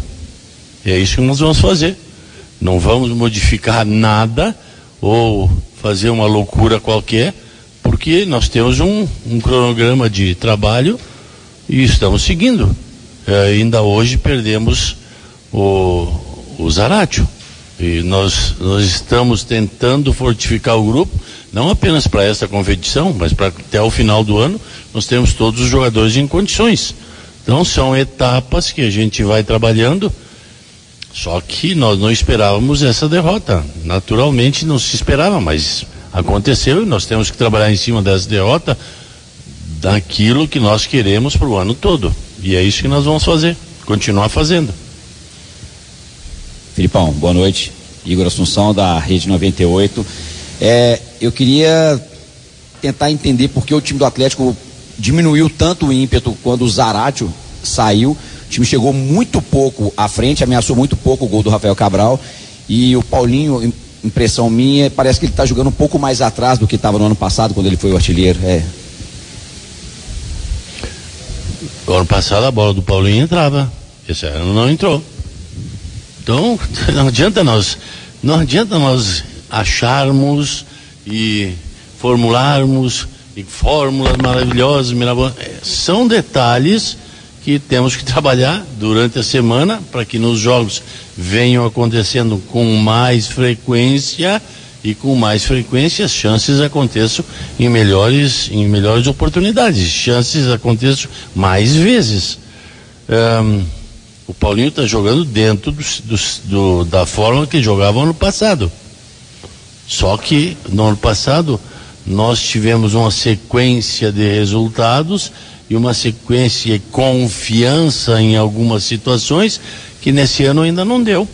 E é isso que nós vamos fazer. Não vamos modificar nada ou fazer uma loucura qualquer, porque nós temos um, um cronograma de trabalho e estamos seguindo. Eh, ainda hoje perdemos o, o Zaratio. E nós, nós estamos tentando fortificar o grupo, não apenas para essa competição, mas para até o final do ano, nós temos todos os jogadores em condições. Então são etapas que a gente vai trabalhando, só que nós não esperávamos essa derrota. Naturalmente não se esperava, mas aconteceu e nós temos que trabalhar em cima dessa derrota daquilo que nós queremos para o ano todo. E é isso que nós vamos fazer, continuar fazendo. Filipão, boa noite. Igor Assunção, da Rede 98. É, eu queria tentar entender por que o time do Atlético diminuiu tanto o ímpeto quando o Zaratio saiu. O time chegou muito pouco à frente, ameaçou muito pouco o gol do Rafael Cabral. E o Paulinho, im- impressão minha, parece que ele está jogando um pouco mais atrás do que estava no ano passado, quando ele foi o artilheiro. É. O ano passado a bola do Paulinho entrava. Esse ano não entrou. Então, *laughs* não adianta nós, não adianta nós acharmos e formularmos e fórmulas maravilhosas. É, São detalhes que temos que *laughs* trabalhar durante a semana para que nos jogos venham acontecendo com mais frequência e com mais frequência as chances aconteçam em melhores, em melhores oportunidades, chances aconteçam mais vezes. Ahn, o Paulinho está jogando dentro dos- dos- do- da forma que jogava ano passado. Só que no ano passado nós tivemos uma sequência de resultados e uma sequência de confiança em algumas situações que nesse ano ainda não deu.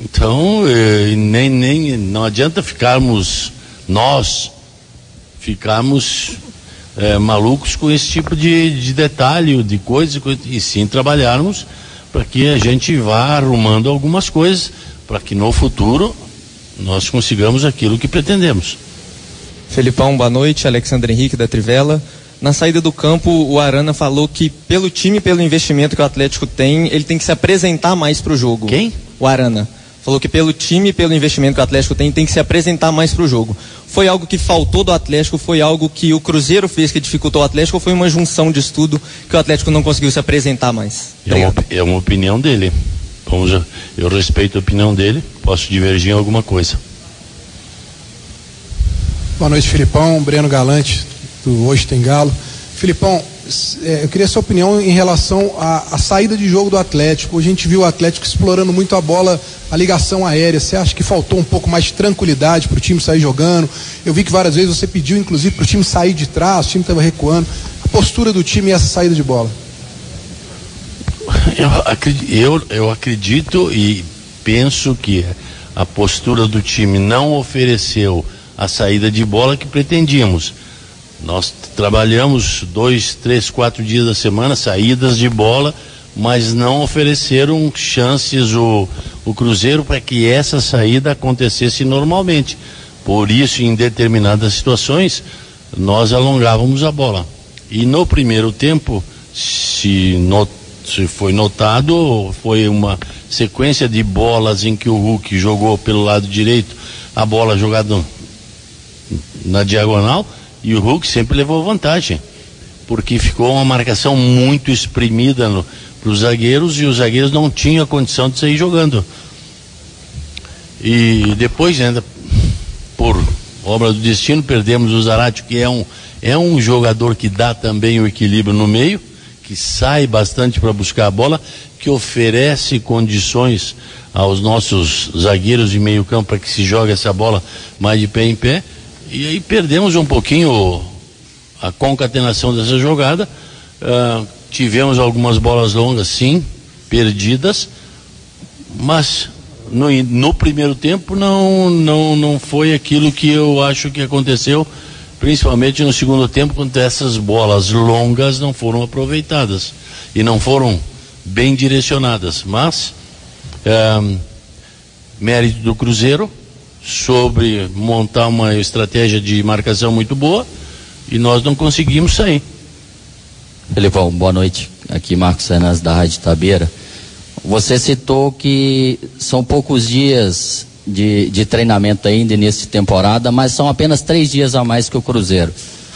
Então, eh, nem, nem, não adianta ficarmos nós ficarmos eh, malucos com esse tipo de, de detalhe, de coisa, e sim trabalharmos para que a gente vá arrumando algumas coisas para que no futuro nós consigamos aquilo que pretendemos. Felipão, boa noite. Alexandre Henrique da Trivela. Na saída do campo, o Arana falou que pelo time e pelo investimento que o Atlético tem, ele tem que se apresentar mais para o jogo. Quem? O Arana. Falou que pelo time e pelo investimento que o Atlético tem, tem que se apresentar mais para o jogo. Foi algo que faltou do Atlético? Foi algo que o Cruzeiro fez que dificultou o Atlético? Ou foi uma junção de estudo que o Atlético não conseguiu se apresentar mais? É uma, é uma opinião dele. Vamos, eu respeito a opinião dele, posso divergir em alguma coisa. Boa noite, Filipão. Breno Galante, do Hoje Tem Galo. Filipão, eu queria sua opinião em relação à, à saída de jogo do Atlético. A gente viu o Atlético explorando muito a bola, a ligação aérea. Você acha que faltou um pouco mais de tranquilidade para o time sair jogando? Eu vi que várias vezes você pediu, inclusive, para o time sair de trás, o time estava recuando. A postura do time e essa saída de bola. Eu acredito, eu, eu acredito e penso que a postura do time não ofereceu a saída de bola que pretendíamos. Nós trabalhamos dois, três, quatro dias da semana, saídas de bola, mas não ofereceram chances o, o Cruzeiro para que essa saída acontecesse normalmente. Por isso, em determinadas situações, nós alongávamos a bola. E no primeiro tempo, se, not, se foi notado, foi uma sequência de bolas em que o Hulk jogou pelo lado direito, a bola jogada na diagonal, e o Hulk sempre levou vantagem, porque ficou uma marcação muito exprimida para os zagueiros e os zagueiros não tinham a condição de sair jogando. E depois, ainda por obra do destino, perdemos o Zarate, que é um, é um jogador que dá também o equilíbrio no meio, que sai bastante para buscar a bola, que oferece condições aos nossos zagueiros de meio campo para que se jogue essa bola mais de pé em pé. E aí perdemos um pouquinho a concatenação dessa jogada. Uh, tivemos algumas bolas longas, sim, perdidas, mas no, no primeiro tempo não, não, não foi aquilo que eu acho que aconteceu, principalmente no segundo tempo, quando essas bolas longas não foram aproveitadas e não foram bem direcionadas. Mas, é, mérito do Cruzeiro sobre montar uma estratégia de marcação muito boa e nós não conseguimos sair. Felipão, boa noite. Aqui Marcos Fernandes da Rádio Tabeira. Você citou que são poucos dias de, de treinamento ainda nessa temporada, mas são apenas três dias a mais que o Cruzeiro.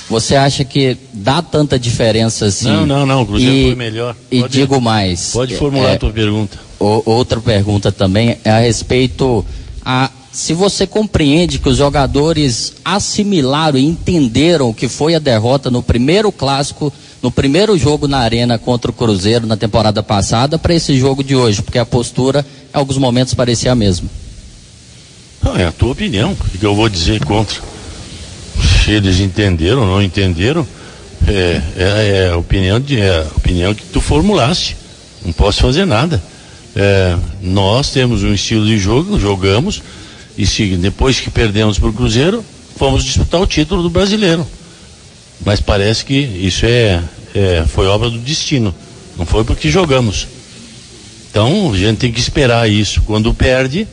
Você acha que dá tanta diferença assim? Não, não, não. O Cruzeiro e, foi melhor. E digo mais. Pode formular é, a tua pergunta. Outra pergunta também é a respeito a se você compreende que os jogadores assimilaram e entenderam o que foi a derrota no primeiro clássico no primeiro jogo na Arena contra o Cruzeiro na temporada passada para esse jogo de hoje, porque a postura em alguns momentos parecia a mesma. Não, é a tua opinião. O que eu vou dizer contra? Se eles entenderam ou não entenderam, é, é, é, a opinião de, é a opinião que tu formulaste. Não posso fazer nada. É, nós temos um estilo de jogo, jogamos, e depois que perdemos para o Cruzeiro, fomos disputar o título do brasileiro. Mas parece que isso é, é, foi obra do destino. Não foi porque jogamos. Então a gente tem que esperar isso quando perde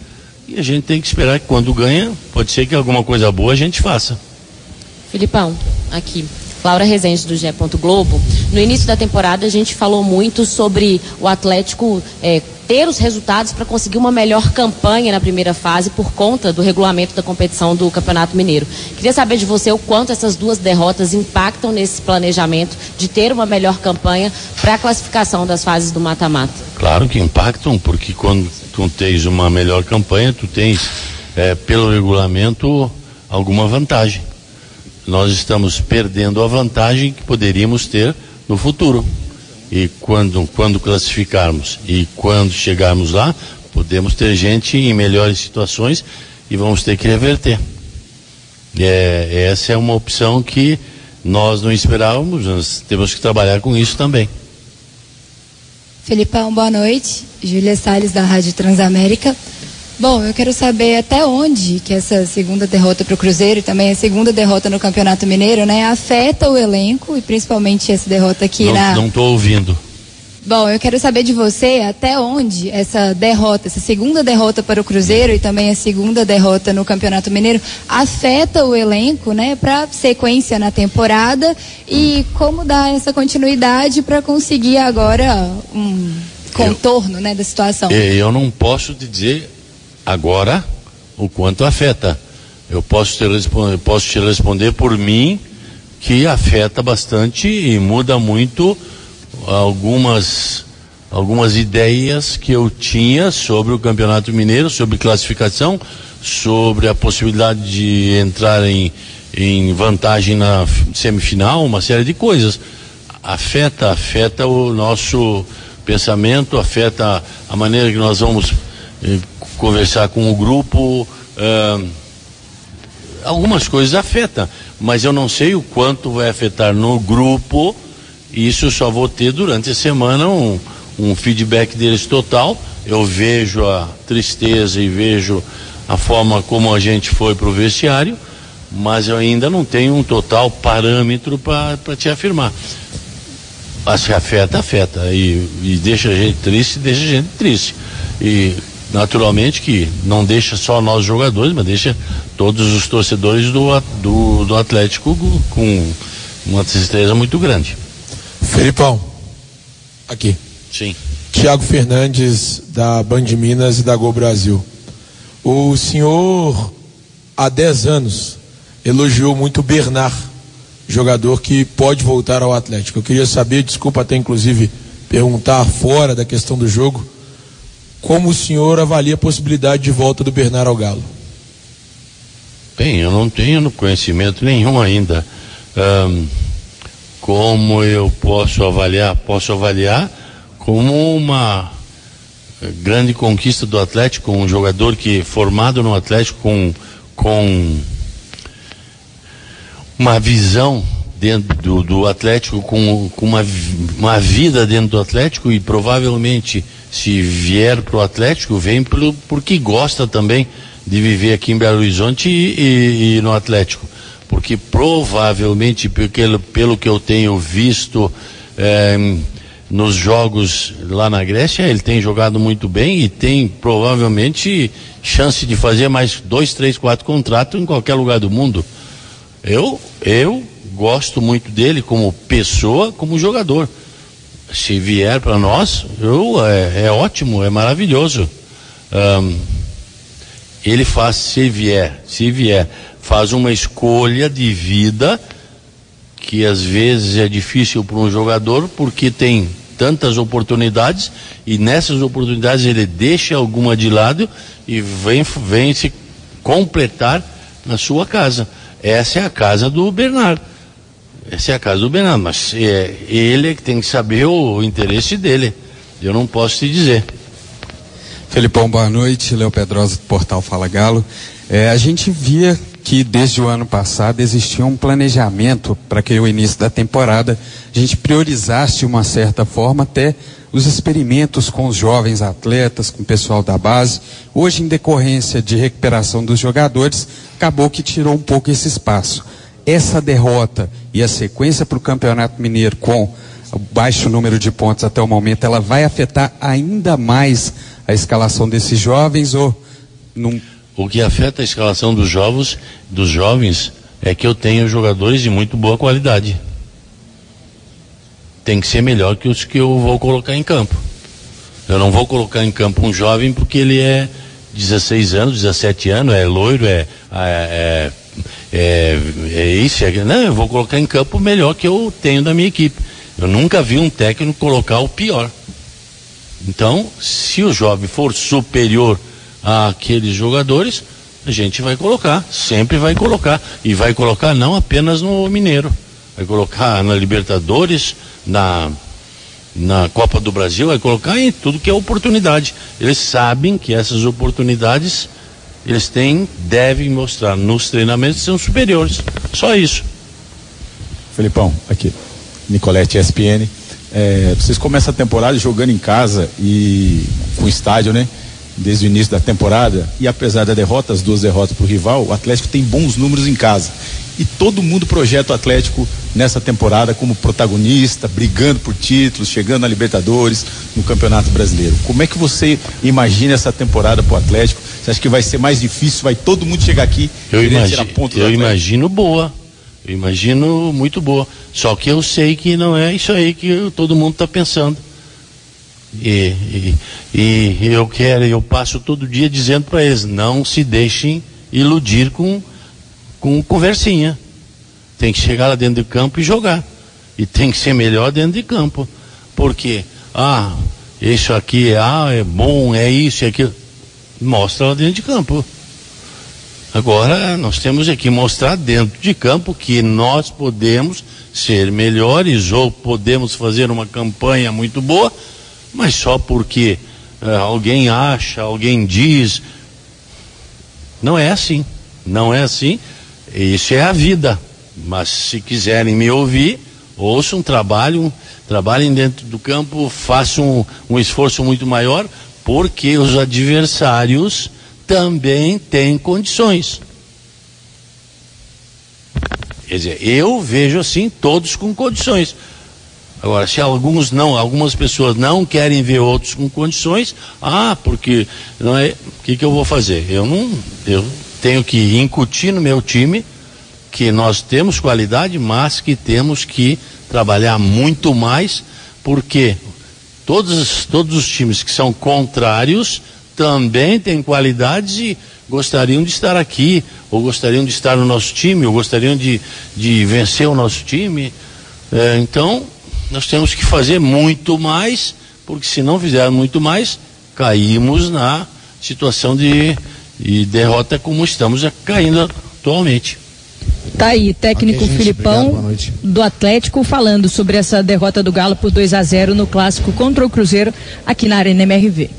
e a gente tem que esperar que quando ganha, pode ser que alguma coisa boa a gente faça. Filipão, aqui. Laura Rezende do Gé. Globo. No início da temporada a gente falou muito sobre o Atlético é, ter os resultados para conseguir uma melhor campanha na primeira fase por conta do regulamento da competição do Campeonato Mineiro. Queria saber de você o quanto essas duas derrotas impactam nesse planejamento de ter uma melhor campanha para a classificação das fases do mata-mata. Claro que impactam, porque quando tu tens uma melhor campanha, tu tens, é, pelo regulamento, alguma vantagem nós estamos perdendo a vantagem que poderíamos ter no futuro. E quando, quando classificarmos e quando chegarmos lá, podemos ter gente em melhores situações e vamos ter que reverter. É, essa é uma opção que nós não esperávamos, nós temos que trabalhar com isso também. Felipão, boa noite. Júlia Salles da Rádio Transamérica. Bom, eu quero saber até onde que essa segunda derrota para o Cruzeiro e também a segunda derrota no Campeonato Mineiro, né, afeta o elenco e principalmente essa derrota aqui não, na. Não estou ouvindo. Bom, eu quero saber de você até onde essa derrota, essa segunda derrota para o Cruzeiro e também a segunda derrota no Campeonato Mineiro afeta o elenco, né, para sequência na temporada e como dar essa continuidade para conseguir agora um contorno, eu, né, da situação. Eu não posso te dizer Agora, o quanto afeta. Eu posso te, responder, posso te responder por mim que afeta bastante e muda muito algumas algumas ideias que eu tinha sobre o Campeonato Mineiro, sobre classificação, sobre a possibilidade de entrar em, em vantagem na semifinal, uma série de coisas. Afeta, afeta o nosso pensamento, afeta a maneira que nós vamos eh, conversar com o grupo. Algumas coisas afetam, mas eu não sei o quanto vai afetar no grupo. Isso eu só vou ter durante a semana um, um feedback deles total. Eu vejo a tristeza e vejo a forma como a gente foi para o vestiário, mas eu ainda não tenho um total parâmetro para te afirmar. Mas que afeta, afeta. E, e deixa a gente triste, deixa a gente triste. E naturalmente que não deixa só nós jogadores, mas deixa todos os torcedores do, do, do Atlético com uma tristeza muito grande. Felipão, Aqui. Sim. Tiago Fernandes, da Band Minas e da Gol Brasil. O senhor, há 10 anos, elogiou muito o Bernard, jogador que pode voltar ao Atlético. Eu queria saber, desculpa até inclusive perguntar fora da questão do jogo, como o senhor avalia a possibilidade de volta do Bernard ao Galo? Bem, eu não tenho conhecimento nenhum ainda. Ahn, como eu posso avaliar? Posso avaliar como uma eh, grande conquista do Atlético, um jogador que formado no Atlético com, com uma visão dentro do, do Atlético, com, com uma, uma vida dentro do Atlético e provavelmente se vier para o Atlético, vem pelo, porque gosta também de viver aqui em Belo Horizonte e, e- e no Atlético. Porque provavelmente, pelo, pelo que eu tenho visto eh, nos jogos lá na Grécia, ele tem jogado muito bem e tem provavelmente chance de fazer mais dois, três, quatro contratos em qualquer lugar do mundo. Eu, eu gosto muito dele como pessoa, como jogador. Se vier para nós, eu, é, é ótimo, é maravilhoso. Ahn, ele faz, se vier, se vier, faz uma escolha de vida que às vezes é difícil para um jogador porque tem tantas oportunidades e nessas oportunidades ele deixa alguma de lado e vem, vem se completar na sua casa. Essa é a casa do Bernardo. Essa é a casa do Bernardo, mas é ele que tem que saber o interesse dele. Eu não posso te dizer. Felipão, boa noite. Léo Pedrosa do Portal Fala Galo. É, a gente via que desde o ano passado existia um planejamento para que o início da temporada a gente priorizasse de uma certa forma até os experimentos com os jovens atletas, com o pessoal da base. Hoje, em decorrência de recuperação dos jogadores, acabou que tirou um pouco esse espaço. Essa derrota e a sequência para o Campeonato Mineiro com o baixo número de pontos até o momento, ela vai afetar ainda mais a escalação desses jovens ou não? O que afeta a escalação dos jovens, dos jovens é que eu tenho jogadores de muito boa qualidade. Tem que ser melhor que os que eu vou colocar em campo. Eu não vou colocar em campo um jovem porque ele é 16 anos, 17 anos, é loiro, é, é, é, é isso, é, aquilo. não, eu vou colocar em campo o melhor que eu tenho da minha equipe. Eu nunca vi um técnico colocar o pior. Então, se o jovem for superior àqueles jogadores, a gente vai colocar, sempre vai colocar. E vai colocar não apenas no Mineiro, vai colocar na Libertadores, na, na Copa do Brasil, vai colocar em tudo que é oportunidade. Eles sabem que essas oportunidades eles têm, devem mostrar nos treinamentos que são superiores. Só isso. Felipão, aqui. Nicolete ESPN. É, vocês começam a temporada jogando em casa e com estádio, né? Desde o início da temporada. E apesar da derrota, as duas derrotas para o rival, o Atlético tem bons números em casa. E todo mundo projeta o Atlético nessa temporada como protagonista, brigando por títulos, chegando na Libertadores, no Campeonato Brasileiro. Como é que você imagina essa temporada para o Atlético? Você acha que vai ser mais difícil? Vai todo mundo chegar aqui Eu, querendo imagi tirar ponto do eu imagino boa. Eu imagino muito boa. Só que eu sei que não é isso aí que eu- todo mundo está pensando. E, e, e eu quero, eu passo todo dia dizendo para eles, não se deixem iludir com, com conversinha. Tem que chegar lá dentro do campo e jogar. E tem que ser melhor dentro de campo. Porque, ah, isso aqui ah, é bom, é isso, é aquilo. Mostra lá dentro de campo. Agora nós temos aqui mostrar dentro de campo que nós podemos ser melhores ou podemos fazer uma campanha muito boa, mas só porque eh, alguém acha, alguém diz. Não é assim. Não é assim. Isso é a vida. Mas se quiserem me ouvir, ouçam, trabalhem, trabalhem dentro do campo, façam um, um esforço muito maior, porque os adversários também têm condições. Quer dizer, eu vejo assim, todos com condições. Agora, se alguns não, algumas pessoas não querem ver outros com condições, ah, porque não é, o que, que eu vou fazer? Eu não, eu tenho que incutir no meu time que nós temos qualidade, mas que temos que trabalhar muito mais, porque todos, todos os times que são contrários também têm qualidades e gostariam de estar aqui, ou gostariam de estar no nosso time, ou gostariam de, de vencer o nosso time. É, então, nós temos que fazer muito mais, porque se não fizer muito mais, caímos na situação de, de derrota como estamos caindo atualmente. Tá aí, técnico Ok, gente, Filipão obrigado, do Atlético falando sobre essa derrota do Galo por 2 a 0 no clássico contra o Cruzeiro aqui na Arena MRV.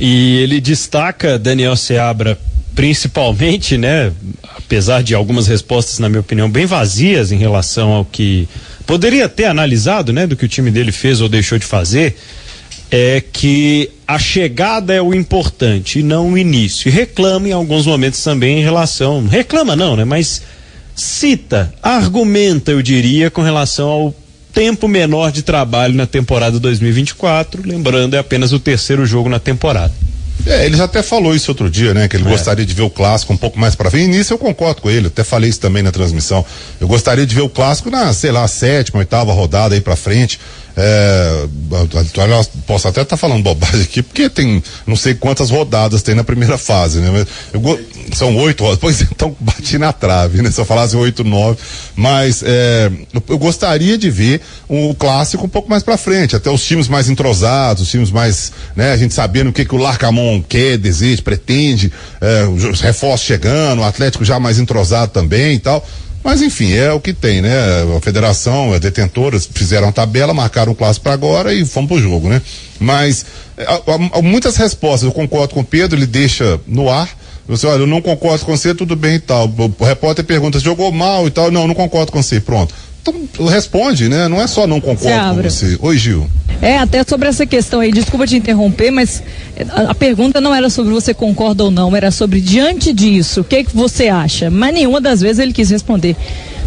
E ele destaca, Daniel Seabra, principalmente, né, apesar de algumas respostas, na minha opinião, bem vazias em relação ao que poderia ter analisado, né, do que o time dele fez ou deixou de fazer, é que a chegada é o importante e não o início. E reclama em alguns momentos também em relação, reclama não, né, mas cita, argumenta, eu diria, com relação ao tempo menor de trabalho na temporada 2024, lembrando é apenas o terceiro jogo na temporada. É, ele já até falou isso outro dia, né? Que ele gostaria de ver o clássico um pouco mais para frente. E nisso eu concordo com ele, até falei isso também na transmissão. Eu gostaria de ver o clássico na, sei lá, sétima, oitava rodada aí para frente. É, posso até estar falando bobagem aqui, porque tem não sei quantas rodadas tem na primeira fase, né? Mas eu são oito rodadas, pois então *laughs* bati na trave, né? Se eu falasse oito, nove. Mas é, eu, gostaria de ver o clássico um pouco mais pra frente, até os times mais entrosados, os times mais, né? A gente sabendo o que, que o Larcamon quer, deseja, pretende, é, os reforços chegando, o Atlético já mais entrosado também e tal. Mas enfim, é o que tem, né? A federação, as detentoras fizeram a tabela, marcaram o clássico para agora e fomos pro jogo, né? Mas é, há- há- há muitas respostas, eu concordo com o Pedro, ele deixa no ar. Você, olha, eu não concordo com você, tudo bem e tal. O, repórter pergunta, jogou mal e tal. Não, não concordo com você, pronto. Então, responde, né? Não é só não concordo com você. Oi, Gil. É, até sobre essa questão aí, desculpa te interromper, mas a, a pergunta não era sobre você concorda ou não, era sobre diante disso, o que, que você acha? Mas nenhuma das vezes ele quis responder.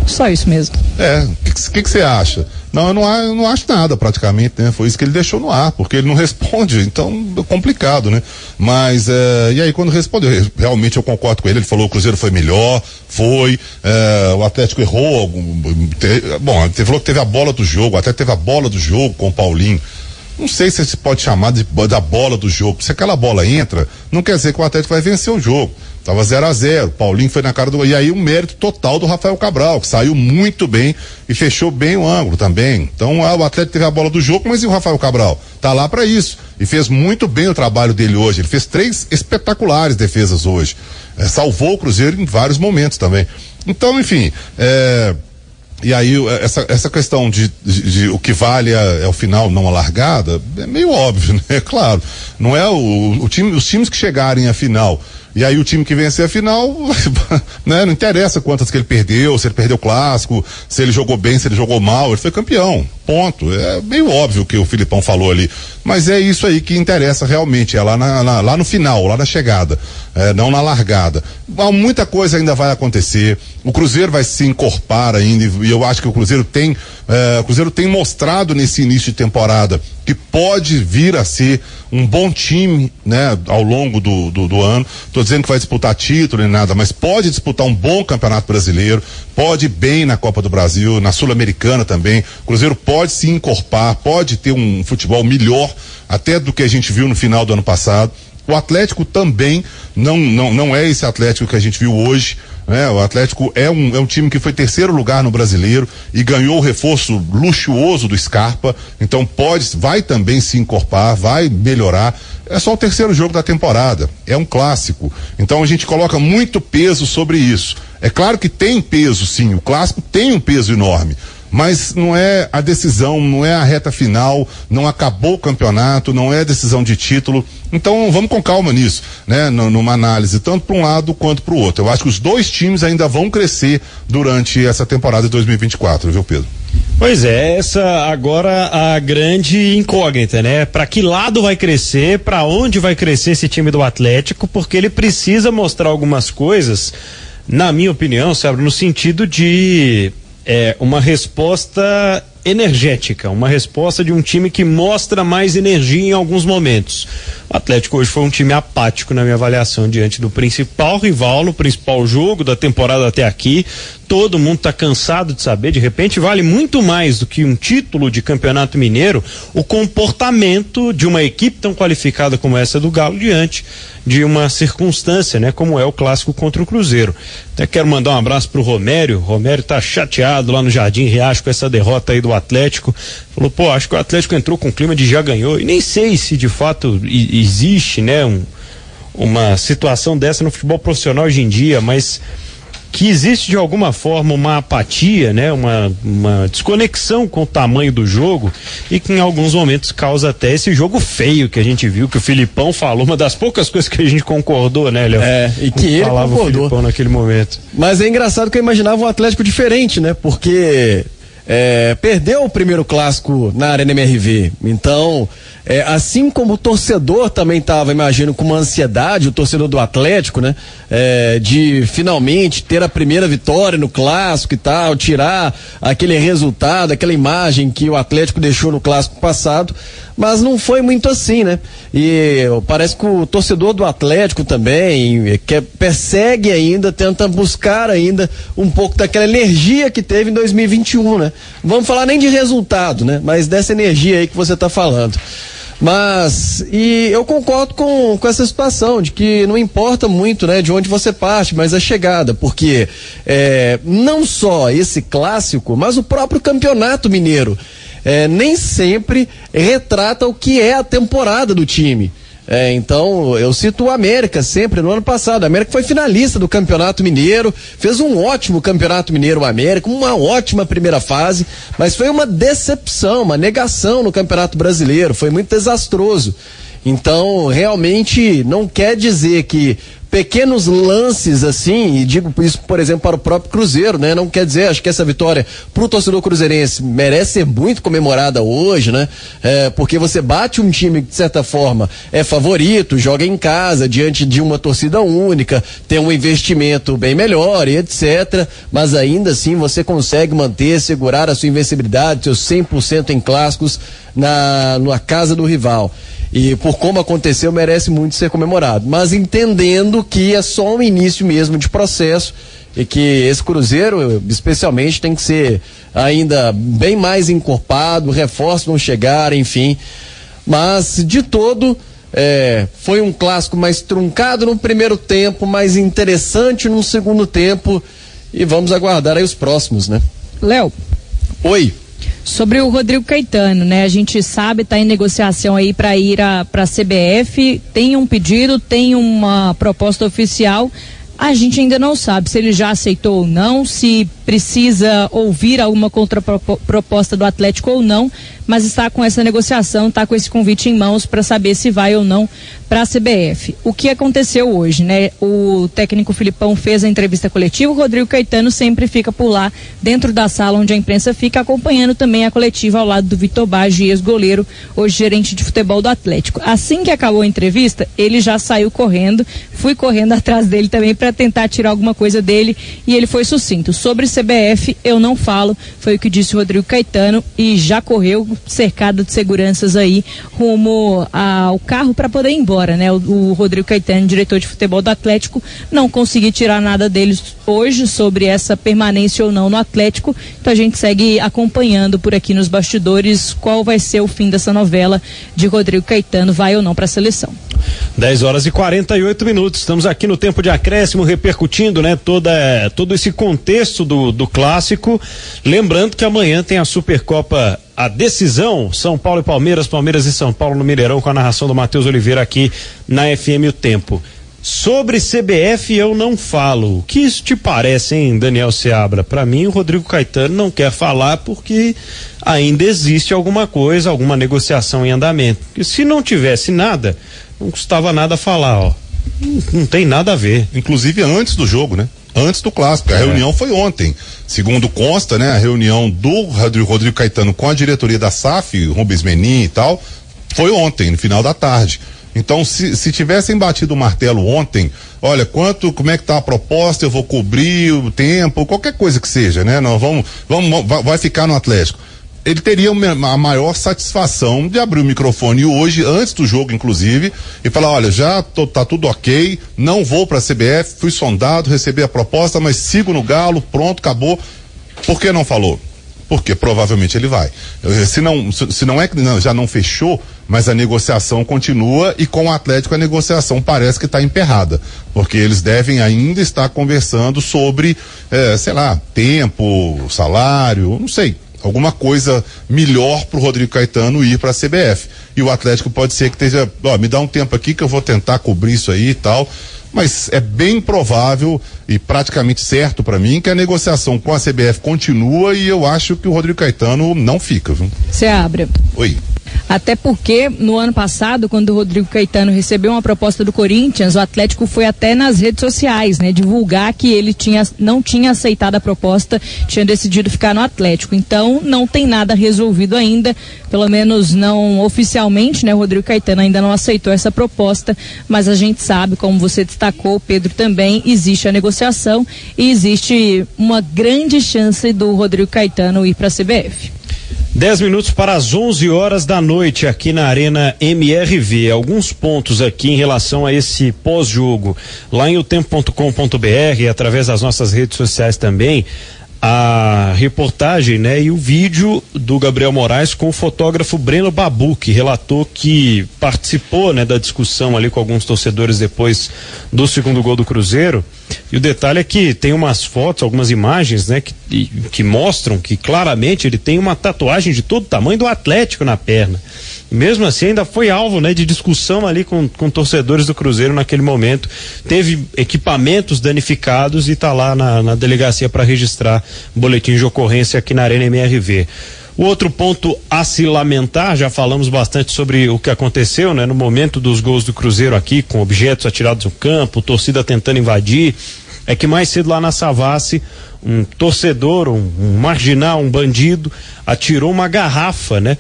Só isso mesmo. É, o que, que, você acha? Não, eu não, eu não acho nada praticamente, né? Foi isso que ele deixou no ar, porque ele não *laughs* responde, então complicado, né? Mas, é, e aí quando respondeu, re- realmente eu concordo com ele, ele falou o Cruzeiro foi melhor, foi, é, o Atlético errou, algum- te- bom, ele falou que teve a bola do jogo, até teve a bola do jogo com o Paulinho. Não sei se se pode chamar de, da bola do jogo. Se aquela bola entra, não quer dizer que o Atlético vai vencer o jogo. Tava 0 a 0 Paulinho foi na cara do. E aí o mérito total do Rafael Cabral, que saiu muito bem e fechou bem o ângulo também. Então ah, o Atlético teve a bola do jogo, mas e o Rafael Cabral? Tá lá para isso. E fez muito bem o trabalho dele hoje. Ele fez três espetaculares defesas hoje. Eh, salvou o Cruzeiro em vários momentos também. Então, enfim. É, e aí, o- essa, essa questão de, de- de o que vale é, é o final, não a largada, é meio óbvio, *laughs* né? Claro. Não é o, o time, os times que chegarem à final. E aí o time que vencer a final, *laughs* né? Não interessa quantas que ele perdeu, se ele perdeu o clássico, se ele jogou bem, se ele jogou mal, ele foi campeão. Ponto. É meio óbvio o que o Filipão falou ali. Mas é isso aí que interessa realmente, é lá, na- na- lá no final, lá na chegada, é, não na largada. Muita coisa ainda vai acontecer. O Cruzeiro vai se encorpar ainda, e eu acho que o Cruzeiro tem, é, o Cruzeiro tem mostrado nesse início de temporada que pode vir a ser um bom time, né, ao longo do, do, do ano. Tô dizendo que vai disputar título nem nada, mas pode disputar um bom campeonato brasileiro, pode ir bem na Copa do Brasil, na Sul-Americana também. O Cruzeiro pode se encorpar, pode ter um futebol melhor até do que a gente viu no final do ano passado. O Atlético também não, não, não é esse Atlético que a gente viu hoje. Né? O Atlético é um, é um time que foi terceiro lugar no brasileiro e ganhou o reforço luxuoso do Scarpa. Então pode, vai também se encorpar, vai melhorar. É só o terceiro jogo da temporada. É um clássico. Então a gente coloca muito peso sobre isso. É claro que tem peso, sim. O clássico tem um peso enorme mas não é a decisão, não é a reta final, não acabou o campeonato, não é decisão de título. Então vamos com calma nisso, né? N- Numa análise, tanto para um lado quanto para o outro. Eu acho que os dois times ainda vão crescer durante essa temporada de 2024, viu, Pedro? Pois é, essa agora a grande incógnita, né? Para que lado vai crescer, para onde vai crescer esse time do Atlético, porque ele precisa mostrar algumas coisas, na minha opinião, sabe, no sentido de é, uma resposta energética, uma resposta de um time que mostra mais energia em alguns momentos. O Atlético hoje foi um time apático na minha avaliação diante do principal rival, no principal jogo da temporada até aqui. Todo mundo está cansado de saber, de repente vale muito mais do que um título de campeonato mineiro o comportamento de uma equipe tão qualificada como essa do Galo diante de uma circunstância, né, como é o clássico contra o Cruzeiro. Até quero mandar um abraço pro Romério. Romério tá chateado lá no Jardim Riacho com essa derrota aí do Atlético. Falou, pô, acho que o Atlético entrou com clima de já ganhou. E nem sei se de fato existe, né, um, uma situação dessa no futebol profissional hoje em dia, mas que existe de alguma forma uma apatia, né, uma, uma desconexão com o tamanho do jogo e que em alguns momentos causa até esse jogo feio que a gente viu, que o Filipão falou, uma das poucas coisas que a gente concordou, né, Léo? É, e que ele falava concordou. o Filipão naquele momento. Mas é engraçado que eu imaginava um Atlético diferente, né? Porque é, perdeu o primeiro clássico na Arena MRV. Então, é, assim como o torcedor também estava, imagino, com uma ansiedade, o torcedor do Atlético, né? É, de finalmente ter a primeira vitória no clássico e tal, tirar aquele resultado, aquela imagem que o Atlético deixou no clássico passado, mas não foi muito assim, né? E parece que o torcedor do Atlético também quer, persegue ainda, tenta buscar ainda um pouco daquela energia que teve em 2021, né? Vamos falar nem de resultado, né? Mas dessa energia aí que você está falando. Mas, e eu concordo com, com essa situação, de que não importa muito, né, de onde você parte, mas a chegada, porque é, não só esse clássico, mas o próprio campeonato mineiro é, nem sempre retrata o que é a temporada do time. É, então, eu cito o América sempre no ano passado. A América foi finalista do Campeonato Mineiro, fez um ótimo Campeonato Mineiro, o América, uma ótima primeira fase, mas foi uma decepção, uma negação no Campeonato Brasileiro, foi muito desastroso. Então, realmente não quer dizer que pequenos lances assim, e digo isso, por exemplo, para o próprio Cruzeiro, né? Não quer dizer, acho que essa vitória para o torcedor cruzeirense merece ser muito comemorada hoje, né? É, porque você bate um time que, de certa forma, é favorito, joga em casa, diante de uma torcida única, tem um investimento bem melhor e etc. Mas ainda assim você consegue manter, segurar a sua invencibilidade, seus 100% em clássicos na, na casa do rival e por como aconteceu merece muito ser comemorado. Mas entendendo que é só um início mesmo de processo e que esse Cruzeiro, especialmente, tem que ser ainda bem mais encorpado, reforços vão chegar, enfim. Mas de todo. É, foi um clássico mais truncado no primeiro tempo, mais interessante no segundo tempo. E vamos aguardar aí os próximos, né? Léo. Oi. Sobre o Rodrigo Caetano, né? A gente sabe, está em negociação aí para ir para a CBF. Tem um pedido, tem uma proposta oficial. A gente ainda não sabe se ele já aceitou ou não, se precisa ouvir alguma contraproposta do Atlético ou não, mas está com essa negociação, está com esse convite em mãos para saber se vai ou não para a CBF. O que aconteceu hoje, né? O técnico Filipão fez a entrevista coletiva, o Rodrigo Caetano sempre fica por lá, dentro da sala onde a imprensa fica, acompanhando também a coletiva ao lado do Vitor Bage, ex-goleiro, hoje gerente de futebol do Atlético. Assim que acabou a entrevista, ele já saiu correndo, fui correndo *laughs* atrás dele também para tentar tirar alguma coisa dele e ele foi sucinto. Sobre CBF eu não falo, foi o que disse o Rodrigo Caetano e já correu cercado de seguranças aí rumo ao carro para poder ir embora, né? O, o, Rodrigo Caetano, diretor de futebol do Atlético, não consegui tirar nada deles hoje sobre essa permanência ou não no Atlético. Então a gente segue acompanhando por aqui nos bastidores qual vai ser o fim dessa novela de Rodrigo Caetano, vai ou não para a seleção. 10 horas e 48 minutos. Estamos aqui no tempo de acréscimo, repercutindo, né, toda, todo esse contexto do, do clássico. Lembrando que amanhã tem a Supercopa a decisão, São Paulo e Palmeiras, Palmeiras e São Paulo no Mineirão, com a narração do Matheus Oliveira aqui na FM O Tempo. Sobre CBF eu não falo. O que isso te parece, hein, Daniel Seabra? Para mim, o Rodrigo Caetano não quer falar porque ainda existe alguma coisa, alguma negociação em andamento. Porque se não tivesse nada, não custava nada falar, ó. Não, não tem nada a ver. Inclusive antes do jogo, né? Antes do clássico. A é. reunião foi ontem. Segundo consta, né? A reunião do Rodrigo Caetano com a diretoria da SAF, Rubens Menin e tal, foi ontem, no final da tarde. Então, se, se tivessem batido o martelo ontem, olha, quanto, como é que tá a proposta, eu vou cobrir o tempo, qualquer coisa que seja, né? Nós vamos, vamos, vai ficar no Atlético ele teria a maior satisfação de abrir o microfone hoje, antes do jogo, inclusive, e falar: olha, já tô, tá tudo ok, não vou para a CBF, fui sondado, recebi a proposta, mas sigo no Galo, pronto, acabou. Por que não falou? Porque provavelmente ele vai. Eh, Se não, se não é que já não fechou, mas a negociação continua e com o Atlético a negociação parece que está emperrada. Porque eles devem ainda estar conversando sobre, eh, sei lá, tempo, salário, não sei. Alguma coisa melhor para o Rodrigo Caetano ir para a CBF. E o Atlético pode ser que esteja, ó, me dá um tempo aqui que eu vou tentar cobrir isso aí e tal. Mas é bem provável e praticamente certo para mim que a negociação com a CBF continua e eu acho que o Rodrigo Caetano não fica, viu? Você abre. Oi. Até porque no ano passado, quando o Rodrigo Caetano recebeu uma proposta do Corinthians, o Atlético foi até nas redes sociais, né, divulgar que ele tinha, não tinha aceitado a proposta, tinha decidido ficar no Atlético. Então, não tem nada resolvido ainda, pelo menos não oficialmente, né? O Rodrigo Caetano ainda não aceitou essa proposta, mas a gente sabe, como você destacou, Pedro também, existe a negociação e existe uma grande chance do Rodrigo Caetano ir para a CBF. 10 minutos para as 11 horas da noite aqui na Arena MRV. Alguns pontos aqui em relação a esse pós-jogo. Lá em otempo.com.br e através das nossas redes sociais também, a reportagem né, e o vídeo do Gabriel Moraes com o fotógrafo Breno Babu, que relatou que participou né, da discussão ali com alguns torcedores depois do segundo gol do Cruzeiro. E o detalhe é que tem umas fotos, algumas imagens, né, que, que mostram que claramente ele tem uma tatuagem de todo tamanho do Atlético na perna. Mesmo assim ainda foi alvo, né, de discussão ali com, com torcedores do Cruzeiro naquele momento. Teve equipamentos danificados e está lá na, na delegacia para registrar boletim de ocorrência aqui na Arena MRV. O outro ponto a se lamentar, já falamos bastante sobre o que aconteceu, né, no momento dos gols do Cruzeiro aqui, com objetos atirados no campo, torcida tentando invadir, é que mais cedo lá na Savassi, um torcedor, um, um marginal, um bandido, atirou uma garrafa, né,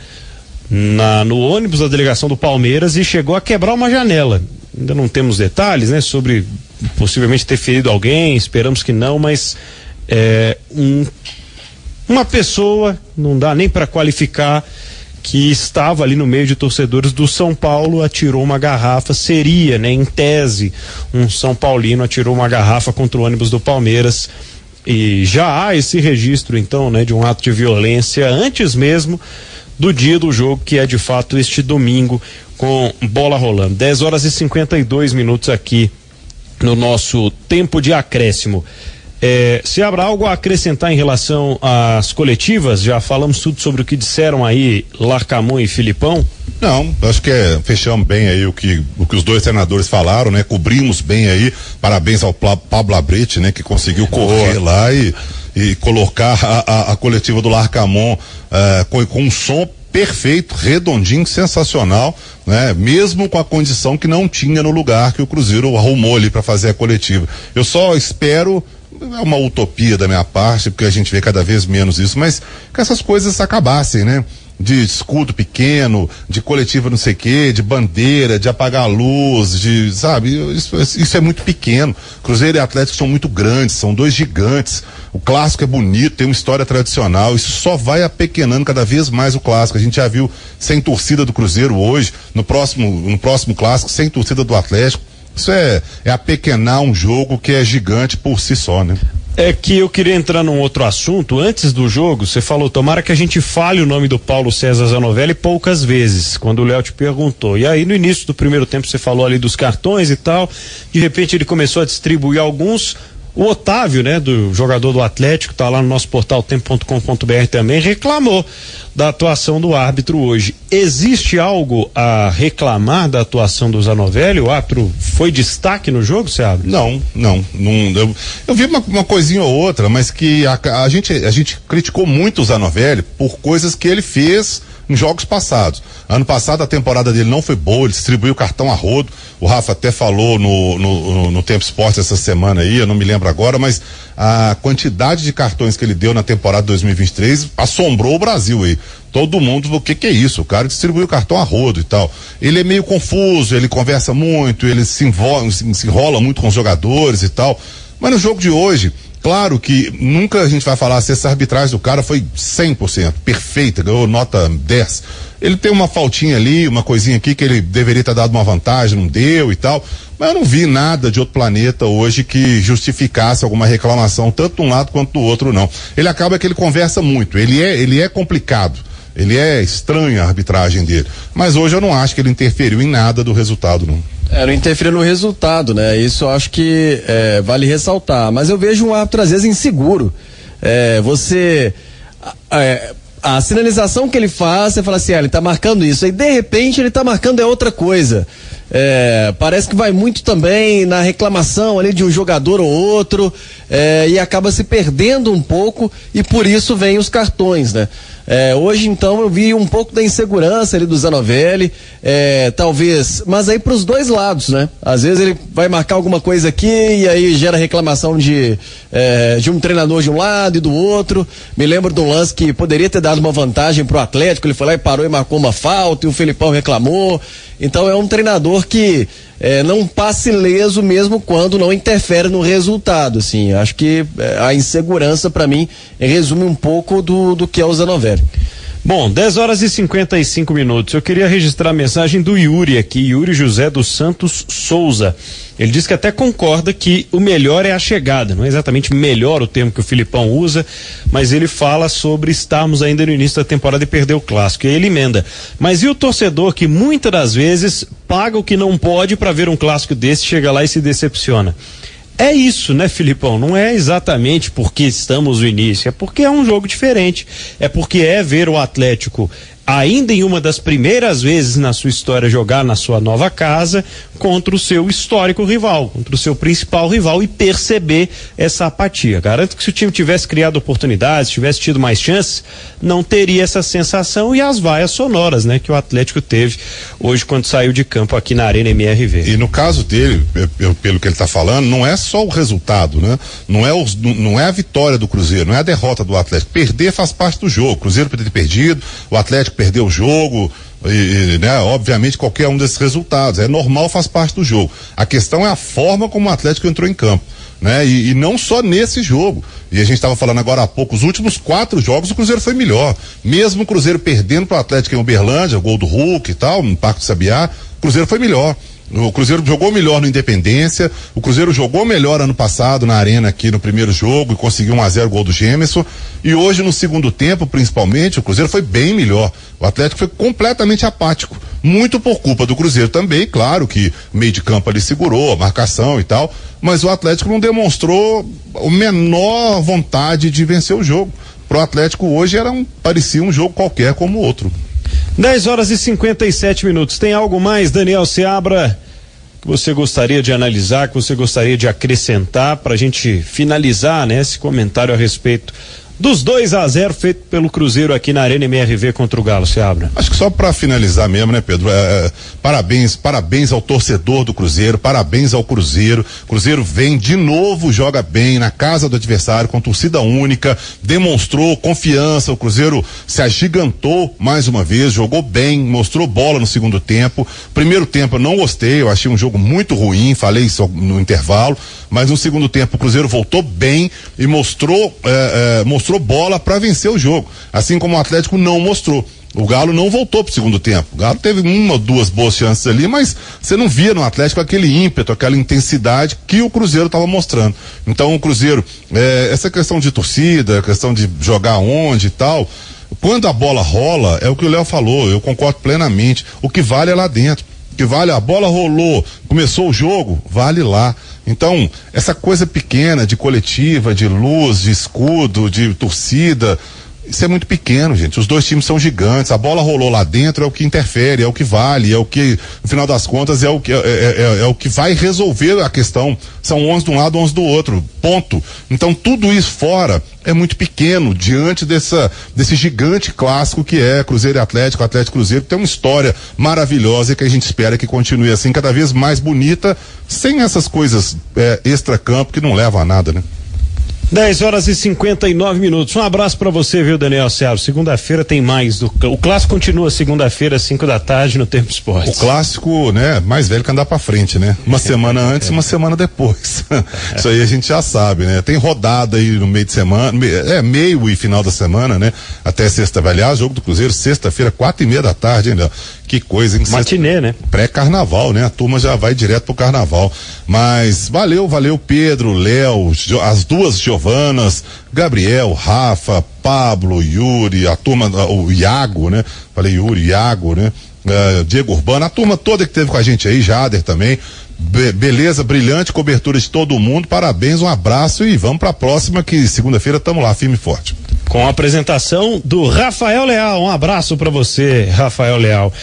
na, no ônibus da delegação do Palmeiras e chegou a quebrar uma janela. Ainda não temos detalhes, né, sobre possivelmente ter ferido alguém, esperamos que não, mas é, um uma pessoa, não dá nem para qualificar, que estava ali no meio de torcedores do São Paulo, atirou uma garrafa, seria, né, em tese, um São Paulino atirou uma garrafa contra o ônibus do Palmeiras. E já há esse registro, então, né, de um ato de violência antes mesmo do dia do jogo, que é de fato este domingo, com bola rolando. 10 horas e 52 minutos aqui no nosso tempo de acréscimo. É, se habrá algo a acrescentar em relação às coletivas, já falamos tudo sobre o que disseram aí Larcamon e Filipão. Não, acho que é, fechamos bem aí o que, o que os dois treinadores falaram, né? Cobrimos bem aí. Parabéns ao Pablo Abrete, né? Que conseguiu correr lá e, e colocar a, a- a coletiva do Larcamon eh, com, com um som perfeito, redondinho, sensacional, né? Mesmo com a condição que não tinha no lugar que o Cruzeiro arrumou ali para fazer a coletiva. Eu só espero é uma utopia da minha parte, porque a gente vê cada vez menos isso, mas que essas coisas acabassem, né? De escudo pequeno, de coletiva não sei o quê, de bandeira, de apagar a luz, de, sabe, isso, isso é muito pequeno. Cruzeiro e Atlético são muito grandes, são dois gigantes. O clássico é bonito, tem uma história tradicional, isso só vai apequenando cada vez mais o clássico. A gente já viu sem torcida do Cruzeiro hoje, no próximo, no próximo clássico, sem torcida do Atlético. Isso é, é apequenar um jogo que é gigante por si só, né? É que eu queria entrar num outro assunto. Antes do jogo, você falou, tomara que a gente fale o nome do Paulo César Zanovelli poucas vezes, quando o Léo te perguntou. E aí, no início do primeiro tempo, você falou ali dos cartões e tal. De repente, ele começou a distribuir alguns. O Otávio, né, do jogador do Atlético, tá lá no nosso portal tempo.com.br também, reclamou da atuação do árbitro hoje. Existe algo a reclamar da atuação do Zanovelli? O árbitro foi destaque no jogo, você abre? Não, não. não eu, eu vi uma, uma coisinha ou outra, mas que a, a gente, a gente criticou muito o Zanovelli por coisas que ele fez em jogos passados. Ano passado a temporada dele não foi boa, ele distribuiu cartão a rodo. O Rafa até falou no, no, no, Tempo Esporte essa semana aí, eu não me lembro agora, mas a quantidade de cartões que ele deu na temporada 2023 assombrou o Brasil aí. Todo mundo, o que que é isso? O cara distribuiu o cartão a rodo e tal. Ele é meio confuso, ele conversa muito, ele se se, se enrola muito com os jogadores e tal. Mas no jogo de hoje, Claro que nunca a gente vai falar se essa arbitragem do cara foi 100%, perfeita, ganhou nota 10. Ele tem uma faltinha ali, uma coisinha aqui que ele deveria ter dado uma vantagem, não deu e tal. Mas eu não vi nada de outro planeta hoje que justificasse alguma reclamação, tanto de um lado quanto do outro, não. Ele acaba que ele conversa muito, ele é, ele é complicado. Ele é estranho a arbitragem dele. Mas hoje eu não acho que ele interferiu em nada do resultado, não. É, não interferiu no resultado, né? Isso eu acho que é, vale ressaltar. Mas eu vejo um árbitro às vezes inseguro. É, você. É, a sinalização que ele faz, você fala assim, ah, ele tá marcando isso. Aí de repente ele tá marcando é outra coisa. É, parece que vai muito também na reclamação ali de um jogador ou outro é, e acaba se perdendo um pouco e por isso vem os cartões, né? É, hoje então eu vi um pouco da insegurança ali do Zanovelli, é, talvez, mas aí para os dois lados, né? Às vezes ele vai marcar alguma coisa aqui e aí gera reclamação de, é, de um treinador de um lado e do outro. Me lembro de um lance que poderia ter dado uma vantagem para o Atlético, ele foi lá e parou e marcou uma falta e o Felipão reclamou. Então é um treinador que é, não passe leso mesmo quando não interfere no resultado. Assim, acho que é, a insegurança para mim resume um pouco do, do que é o Zanovelli. Bom, 10 horas e 55 minutos. Eu queria registrar a mensagem do Yuri aqui, Yuri José dos Santos Souza. Ele diz que até concorda que o melhor é a chegada, não é exatamente melhor o termo que o Filipão usa, mas ele fala sobre estarmos ainda no início da temporada e perder o clássico. E aí ele emenda. Mas e o torcedor que muitas das vezes paga o que não pode para ver um clássico desse, chega lá e se decepciona? É isso, né, Filipão? Não é exatamente porque estamos no início, é porque é um jogo diferente. É porque é ver o Atlético ainda em uma das primeiras vezes na sua história jogar na sua nova casa contra o seu histórico rival, contra o seu principal rival e perceber essa apatia. Garanto que se o time tivesse criado oportunidades, tivesse tido mais chances, não teria essa sensação e as vaias sonoras, né, que o Atlético teve hoje quando saiu de campo aqui na Arena MRV. E no caso dele, pelo que ele está falando, não é só o resultado, né? Não é, o, não é a vitória do Cruzeiro, não é a derrota do Atlético. Perder faz parte do jogo. O Cruzeiro poderia ter perdido, o Atlético perdeu o jogo, e, e, né, obviamente qualquer um desses resultados. É normal, faz parte do jogo. A questão é a forma como o Atlético entrou em campo. Né? E, e não só nesse jogo. E a gente estava falando agora há pouco, os últimos quatro jogos o Cruzeiro foi melhor. Mesmo o Cruzeiro perdendo para o Atlético em Uberlândia, gol do Hulk e tal, no Parque do Sabiá, o Cruzeiro foi melhor. O Cruzeiro jogou melhor no Independência, o Cruzeiro jogou melhor ano passado na Arena aqui no primeiro jogo e conseguiu um a 0 gol do Gêmeson. E hoje no segundo tempo, principalmente, o Cruzeiro foi bem melhor. O Atlético foi completamente apático. Muito por culpa do Cruzeiro também, claro que meio de campo ali segurou, a marcação e tal, mas o Atlético não demonstrou a menor vontade de vencer o jogo. Pro Atlético hoje era um, parecia um jogo qualquer como outro. 10 horas e 57 minutos. Tem algo mais, Daniel Seabra, que você gostaria de analisar, que você gostaria de acrescentar para a gente finalizar né, esse comentário a respeito dos 2 a 0 feito pelo Cruzeiro aqui na Arena MRV contra o Galo, se abra. Acho que só para finalizar mesmo, né, Pedro? É, é, parabéns, parabéns ao torcedor do Cruzeiro, parabéns ao Cruzeiro. Cruzeiro vem de novo, joga bem na casa do adversário, com torcida única, demonstrou confiança. O Cruzeiro se agigantou mais uma vez, jogou bem, mostrou bola no segundo tempo. Primeiro tempo eu não gostei, eu achei um jogo muito ruim, falei isso no intervalo, mas no segundo tempo o Cruzeiro voltou bem e mostrou, é, é, mostrou mostrou bola para vencer o jogo, assim como o Atlético não mostrou. O Galo não voltou pro segundo tempo. O Galo teve uma ou duas boas chances ali, mas você não via no Atlético aquele ímpeto, aquela intensidade que o Cruzeiro estava mostrando. Então o Cruzeiro, é, essa questão de torcida, questão de jogar onde e tal, quando a bola rola, é o que o Léo falou, eu concordo plenamente. O que vale é lá dentro. O que vale, a bola rolou, começou o jogo, vale lá. Então, essa coisa pequena de coletiva, de luz, de escudo, de torcida, isso é muito pequeno, gente. Os dois times são gigantes. A bola rolou lá dentro, é o que interfere, é o que vale, é o que, no final das contas, é o que, é, é, é, é o que vai resolver a questão. São 11 de um lado, 11 do outro. Ponto. Então, tudo isso fora é muito pequeno diante dessa, desse gigante clássico que é Cruzeiro e Atlético, Atlético Cruzeiro, tem uma história maravilhosa que a gente espera que continue assim, cada vez mais bonita, sem essas coisas é, extra-campo que não levam a nada, né? 10 horas e 59 minutos. Um abraço para você, viu, Daniel Celso? Segunda-feira tem mais. Do, o clássico continua segunda-feira, 5 da tarde, no Tempo Esporte. O clássico, né, mais velho que andar pra frente, né? Uma semana antes, uma semana depois. *laughs* Isso aí a gente já sabe, né? Tem rodada aí no meio de semana, é meio e final da semana, né? Até sexta, aliás, jogo do Cruzeiro, sexta-feira, quatro e meia da tarde, Léo? Que coisa, hein? Matinê, né? Pré-carnaval, né? A turma já vai direto pro carnaval. Mas valeu, valeu, Pedro, Léo, as duas Giovanas, Gabriel, Rafa, Pablo, Yuri, a turma, o Iago, né? Falei Yuri, Iago, né? Eh, Diego Urbano, a turma toda que teve com a gente aí, Jader também. Be- beleza, brilhante cobertura de todo mundo. Parabéns, um abraço e vamos pra próxima que segunda-feira tamo lá, firme e forte. Com a apresentação do Rafael Leal. Um abraço para você, Rafael Leal.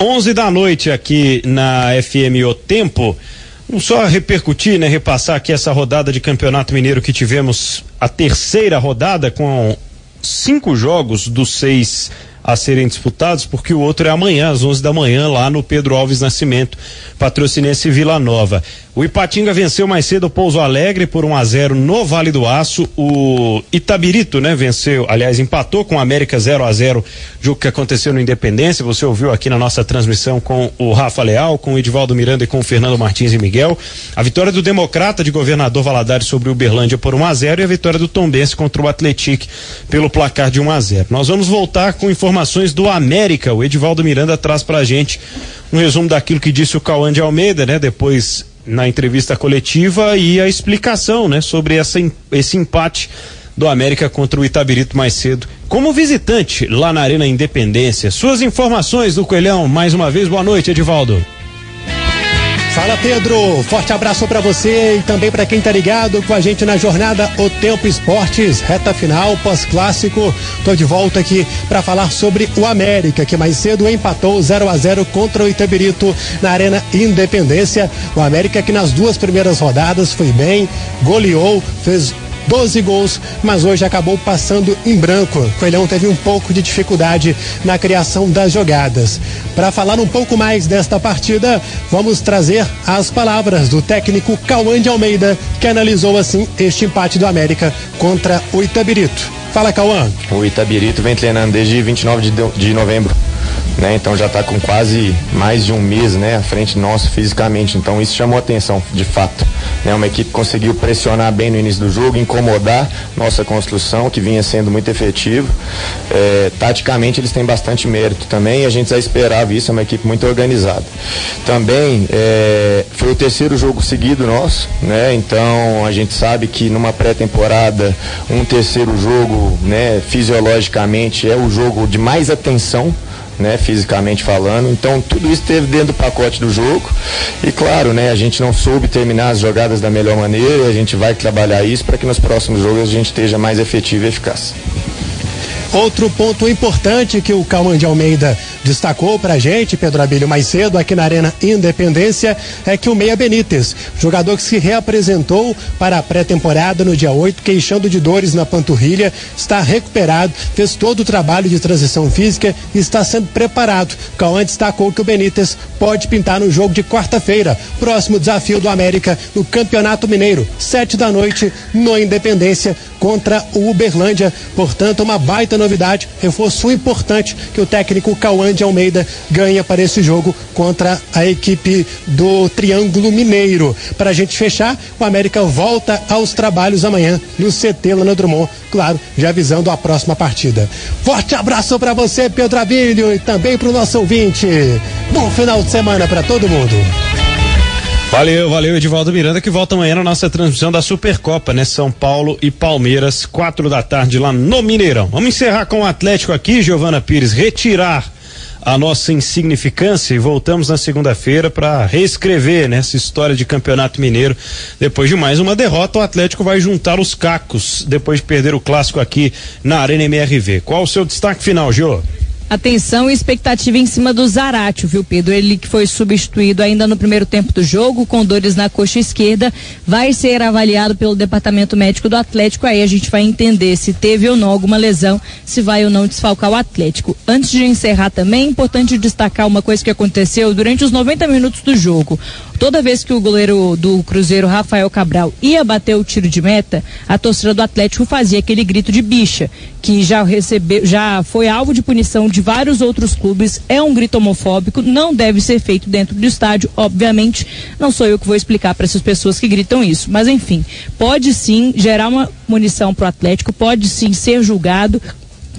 11 da noite aqui na FM O Tempo. Vamos só repercutir, né, repassar aqui essa rodada de Campeonato Mineiro que tivemos a terceira rodada com cinco jogos dos seis a serem disputados, porque o outro é amanhã, às 11 da manhã, lá no Pedro Alves Nascimento, patrocinense Vila Nova. O Ipatinga venceu mais cedo o Pouso Alegre por 1 a 0 no Vale do Aço. O Itabirito, né, venceu, aliás, empatou com o América 0 a 0 jogo que aconteceu no Independência. Você ouviu aqui na nossa transmissão com o Rafa Leal, com o Edivaldo Miranda e com o Fernando Martins e Miguel. A vitória do Democrata de Governador Valadares sobre o Uberlândia por 1 a 0 e a vitória do Tombense contra o Atletique pelo placar de 1 a 0. Nós vamos voltar com informações do América. O Edivaldo Miranda traz pra gente um resumo daquilo que disse o Cauã de Almeida, né? Depois na entrevista coletiva e a explicação, né, sobre essa, esse empate do América contra o Itabirito mais cedo, como visitante lá na Arena Independência. Suas informações do Coelhão, mais uma vez, boa noite, Edivaldo. Fala Pedro, forte abraço para você e também para quem tá ligado com a gente na jornada O Tempo Esportes, reta final, pós-clássico. Tô de volta aqui para falar sobre o América, que mais cedo empatou 0 a 0 contra o Itabirito na Arena Independência. O América que nas duas primeiras rodadas foi bem, goleou, fez 12 gols, mas hoje acabou passando em branco. Coelhão teve um pouco de dificuldade na criação das jogadas. Para falar um pouco mais desta partida, vamos trazer as palavras do técnico Cauã de Almeida, que analisou assim este empate do América contra o Itabirito. Fala, Cauã. O Itabirito vem treinando desde 29 de, de- novembro. Né? Então já está com quase mais de um mês né, à frente nosso fisicamente. Então isso chamou atenção, de fato. Né? Uma equipe conseguiu pressionar bem no início do jogo, incomodar nossa construção, que vinha sendo muito efetivo. É, taticamente eles têm bastante mérito também a gente já esperava isso, é uma equipe muito organizada. Também é, foi o terceiro jogo seguido nosso, né? Então a gente sabe que numa pré-temporada um terceiro jogo, né, fisiologicamente é o jogo de mais atenção né, fisicamente falando. Então tudo isso teve dentro do pacote do jogo. E claro, né, a gente não soube terminar as jogadas da melhor maneira, a gente vai trabalhar isso para que nos próximos jogos a gente esteja mais efetivo e eficaz. Outro ponto importante que o Cauã de Almeida destacou pra gente, Pedro Abílio, mais cedo aqui na Arena Independência, é que o Meia Benítez, jogador que se reapresentou para a pré-temporada no dia 8, queixando de dores na panturrilha, está recuperado, fez todo o trabalho de transição física e está sendo preparado. Cauã destacou que o Benítez pode pintar no jogo de quarta-feira, próximo desafio do América no Campeonato Mineiro, sete da noite, no Independência, contra o Uberlândia. Portanto, uma baita novidade, reforço importante que o técnico Cauã de Almeida ganha para esse jogo contra a equipe do Triângulo Mineiro. Para a gente fechar, o América volta aos trabalhos amanhã no CT Lana Drummond, claro, já avisando a próxima partida. Forte abraço para você, Pedro Abílio, e também para o nosso ouvinte. Bom final de semana para todo mundo. Valeu, valeu, Edivaldo Miranda, que volta amanhã na nossa transmissão da Supercopa, né? São Paulo e Palmeiras, quatro da tarde lá no Mineirão. Vamos encerrar com o Atlético aqui, Giovana Pires, retirar a nossa insignificância e voltamos na segunda-feira para reescrever né, essa história de campeonato mineiro. Depois de mais uma derrota, o Atlético vai juntar os cacos depois de perder o clássico aqui na Arena MRV. Qual o seu destaque final, Gio? Atenção e expectativa em cima do Zaratio, viu, Pedro? Ele que foi substituído ainda no primeiro tempo do jogo, com dores na coxa esquerda, vai ser avaliado pelo departamento médico do Atlético. Aí a gente vai entender se teve ou não alguma lesão, se vai ou não desfalcar o Atlético. Antes de encerrar também, é importante destacar uma coisa que aconteceu durante os 90 minutos do jogo. Toda vez que o goleiro do Cruzeiro, Rafael Cabral, ia bater o tiro de meta, a torcida do Atlético fazia aquele grito de bicha, que já recebeu, já foi alvo de punição de vários outros clubes. É um grito homofóbico, não deve ser feito dentro do estádio, obviamente. Não sou eu que vou explicar para essas pessoas que gritam isso, mas enfim, pode sim gerar uma munição para o Atlético, pode sim ser julgado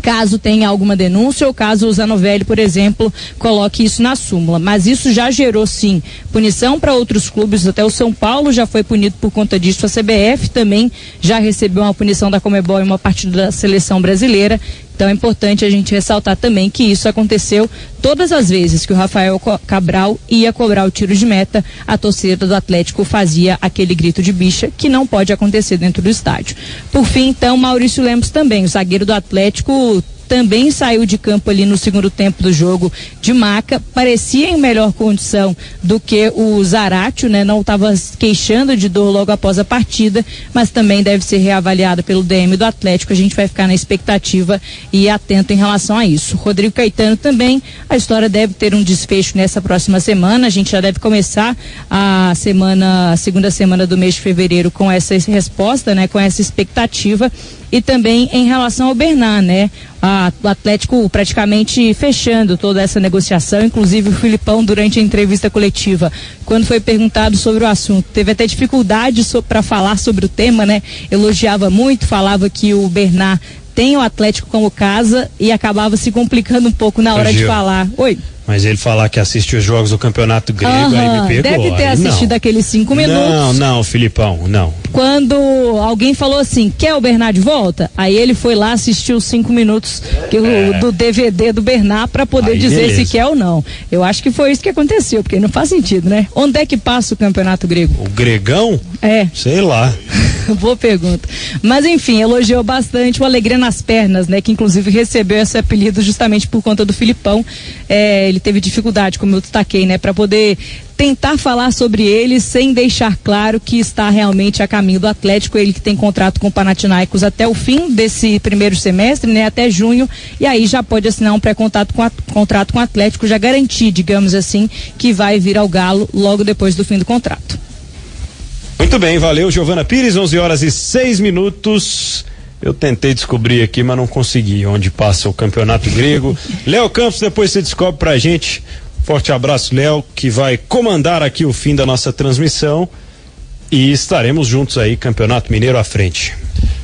caso tenha alguma denúncia ou caso o Zanovelli, por exemplo, coloque isso na súmula. Mas isso já gerou, sim, punição para outros clubes, até o São Paulo já foi punido por conta disso, a CBF também já recebeu uma punição da Comebol em uma partida da seleção brasileira. Então é importante a gente ressaltar também que isso aconteceu todas as vezes que o Rafael Cabral ia cobrar o tiro de meta, a torcida do Atlético fazia aquele grito de bicha que não pode acontecer dentro do estádio. Por fim, então, Maurício Lemos também, o zagueiro do Atlético também saiu de campo ali no segundo tempo do jogo de maca, parecia em melhor condição do que o Zaratio, né? Não estava queixando de dor logo após a partida, mas também deve ser reavaliado pelo DM do Atlético. A gente vai ficar na expectativa e atento em relação a isso. Rodrigo Caetano também, a história deve ter um desfecho nessa próxima semana. A gente já deve começar a semana, a segunda semana do mês de fevereiro com essa resposta, né? Com essa expectativa e também em relação ao Bernard, né? A, o Atlético praticamente fechando toda essa negociação, inclusive o Filipão durante a entrevista coletiva, quando foi perguntado sobre o assunto, teve até dificuldade so, para falar sobre o tema, né? Elogiava muito, falava que o Bernard tem o Atlético como casa e acabava se complicando um pouco na hora de falar. Oi. Mas ele falar que assiste os jogos do Campeonato Grego, Aham, aí me pegou. Deve ter aí assistido não. aqueles cinco minutos. Não, não, Filipão, não. Quando alguém falou assim, quer o Bernard de volta? Aí ele foi lá assistir os cinco minutos que É. do DVD do Bernard para poder Aí, dizer beleza. se quer ou não. Eu acho que foi isso que aconteceu, porque não faz sentido, né? Onde é que passa o Campeonato Grego? O Gregão? É. Sei lá. *laughs* Boa pergunta. Mas enfim, elogiou bastante o Alegria nas Pernas, né? Que inclusive recebeu esse apelido justamente por conta do Filipão. É, ele teve dificuldade, como eu destaquei, né? Para poder tentar falar sobre ele sem deixar claro que está realmente a caminho do Atlético. Ele que tem contrato com o Panathinaikos até o fim desse primeiro semestre, né? Até junho. E aí já pode assinar um pré-contrato com, a- contrato com o Atlético, já garantir, digamos assim, que vai vir ao Galo logo depois do fim do contrato. Muito bem, valeu, Giovana Pires, 11 horas e 6 minutos. Eu tentei descobrir aqui, mas não consegui onde passa o campeonato grego. *laughs* Léo Campos, depois você descobre pra gente. Forte abraço, Léo, que vai comandar aqui o fim da nossa transmissão. E estaremos juntos aí, Campeonato Mineiro à frente.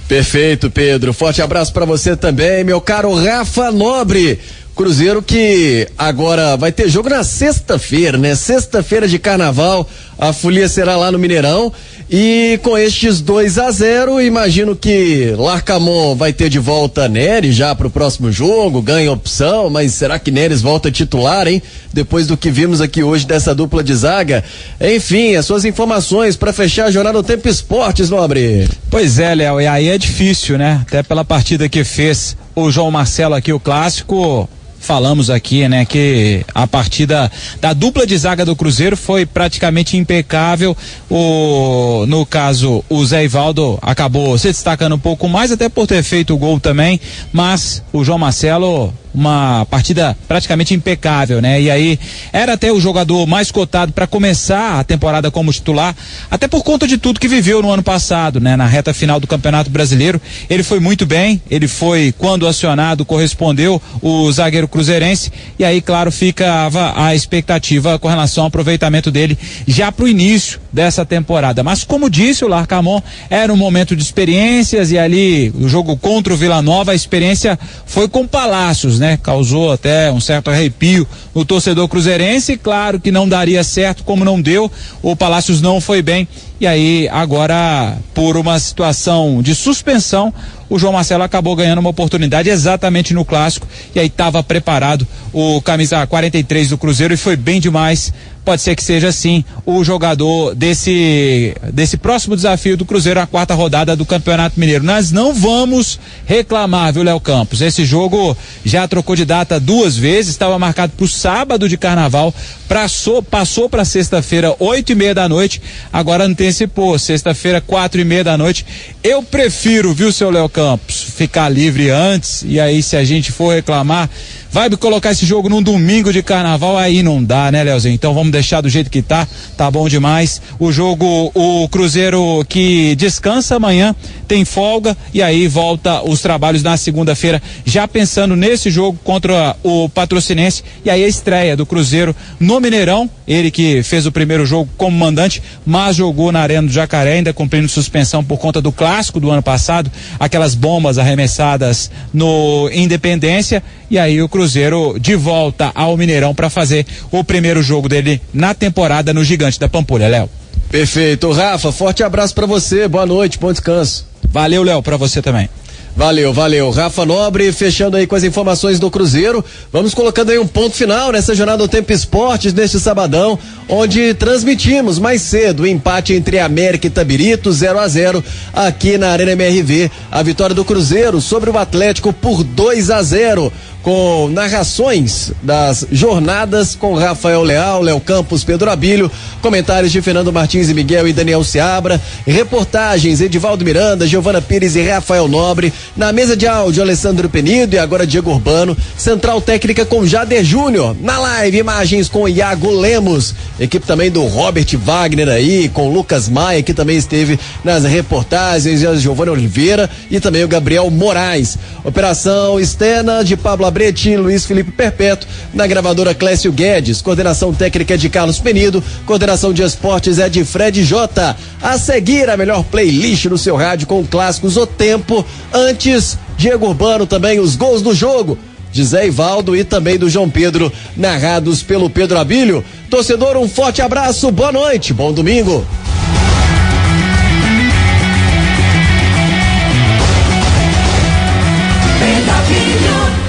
Perfeito, Pedro. Forte abraço para você também, meu caro Rafa Nobre. Cruzeiro que agora vai ter jogo na sexta-feira, né? Sexta-feira de carnaval, a folia será lá no Mineirão. E com estes 2 a 0 imagino que Larcamon vai ter de volta Neres já pro próximo jogo, ganha opção, mas será que Neres volta titular, hein? Depois do que vimos aqui hoje dessa dupla de zaga. Enfim, as suas informações para fechar a jornada do Tempo Esportes, Nobre. Pois é, Léo, e aí é difícil, né? Até pela partida que fez o João Marcelo aqui, o clássico. Falamos aqui, né, que a partida da dupla de zaga do Cruzeiro foi praticamente impecável. O, no caso, o Zé Ivaldo acabou se destacando um pouco mais, até por ter feito o gol também, mas o João Marcelo uma partida praticamente impecável, né? E aí era até o jogador mais cotado para começar a temporada como titular, até por conta de tudo que viveu no ano passado, né? Na reta final do Campeonato Brasileiro, ele foi muito bem, ele foi quando acionado correspondeu o zagueiro cruzeirense e aí claro ficava a expectativa com relação ao aproveitamento dele já para o início dessa temporada. Mas como disse o Larcamon, era um momento de experiências e ali o jogo contra o Vila Nova, a experiência foi com Palácios, né? Causou até um certo arrepio no torcedor cruzeirense. Claro que não daria certo, como não deu. O Palácios não foi bem. E aí, agora, por uma situação de suspensão, o João Marcelo acabou ganhando uma oportunidade exatamente no clássico. E aí estava preparado o camisa 43 do Cruzeiro e foi bem demais. Pode ser que seja assim o jogador desse desse próximo desafio do Cruzeiro, a quarta rodada do Campeonato Mineiro. Nós não vamos reclamar, viu, Léo Campos? Esse jogo já trocou de data duas vezes, estava marcado para o sábado de carnaval, passou, passou para sexta-feira, oito e meia da noite, agora antecipou, sexta-feira, quatro e meia da noite. Eu prefiro, viu, seu Léo Campos, ficar livre antes, e aí se a gente for reclamar, Vai colocar esse jogo num domingo de carnaval, aí não dá, né, Leozinho? Então vamos deixar do jeito que tá, tá bom demais. O jogo, o Cruzeiro que descansa amanhã, tem folga e aí volta os trabalhos na segunda-feira, já pensando nesse jogo contra o Patrocinense e aí a estreia do Cruzeiro no Mineirão. Ele que fez o primeiro jogo como mandante, mas jogou na Arena do Jacaré, ainda cumprindo suspensão por conta do clássico do ano passado, aquelas bombas arremessadas no Independência. E aí o Cruzeiro de volta ao Mineirão para fazer o primeiro jogo dele na temporada no Gigante da Pampulha, Léo. Perfeito. Rafa, forte abraço para você. Boa noite, bom descanso. Valeu, Léo, para você também. Valeu, valeu. Rafa Nobre, fechando aí com as informações do Cruzeiro. Vamos colocando aí um ponto final nessa jornada do Tempo Esportes neste sabadão, onde transmitimos mais cedo o empate entre América e Tabirito, 0 a 0 aqui na Arena MRV. A vitória do Cruzeiro sobre o Atlético por 2 a 0 com narrações das jornadas com Rafael Leal, Léo Campos, Pedro Abílio, comentários de Fernando Martins e Miguel e Daniel Seabra, reportagens Edivaldo Miranda, Giovana Pires e Rafael Nobre, na mesa de áudio Alessandro Penido e agora Diego Urbano, central técnica com Jader Júnior, na live imagens com Iago Lemos, equipe também do Robert Wagner aí, com Lucas Maia que também esteve nas reportagens, a Giovana Oliveira e também o Gabriel Moraes. Operação externa de Pablo Abretti Luiz Felipe Perpétuo, na gravadora Clécio Guedes, coordenação técnica é de Carlos Penido, coordenação de esportes é de Fred J. A seguir a melhor playlist no seu rádio com clássicos O Tempo, antes Diego Urbano também os gols do jogo de Zé Ivaldo e também do João Pedro, narrados pelo Pedro Abílio. Torcedor, um forte abraço, boa noite, bom domingo.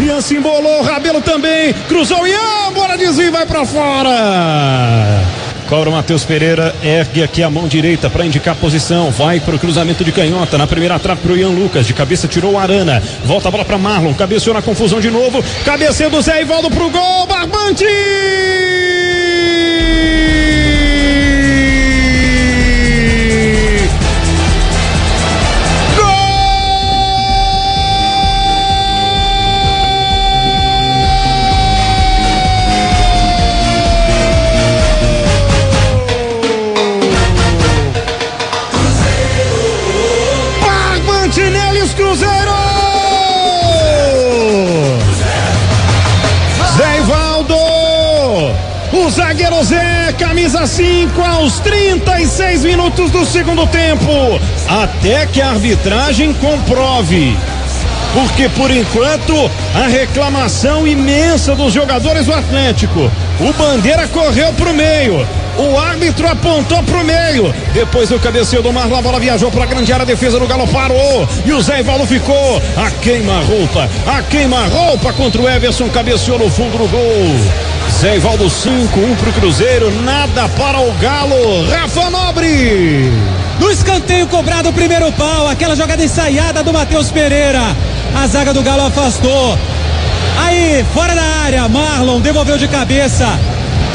E assim bolou, o Rabelo também, cruzou e a bola desvia e vai pra fora. Cobra o Matheus Pereira, ergue aqui a mão direita para indicar a posição. Vai pro cruzamento de canhota. Na primeira trave pro Ian Lucas. De cabeça tirou o Arana. Volta a bola para Marlon. Cabeceou na confusão de novo. Cabeceio do Zé Ivaldo pro gol. Barbante! Barbante 5 aos 36 minutos do segundo tempo. Até que a arbitragem comprove. Porque por enquanto a reclamação imensa dos jogadores do Atlético. O Bandeira correu pro meio. O árbitro apontou pro meio. Depois do cabeceio do Marlon, a bola viajou pra grande área. A defesa do Galo parou. E o Zé Ivaldo ficou a queima-roupa. A queima-roupa contra o Everson. Cabeceou no fundo do gol. Zé Ivaldo 5, 1 um pro Cruzeiro. Nada para o Galo. Rafa Nobre. No escanteio cobrado o primeiro pau, aquela jogada ensaiada do Matheus Pereira. A zaga do Galo afastou. Aí, fora da área, Marlon devolveu de cabeça.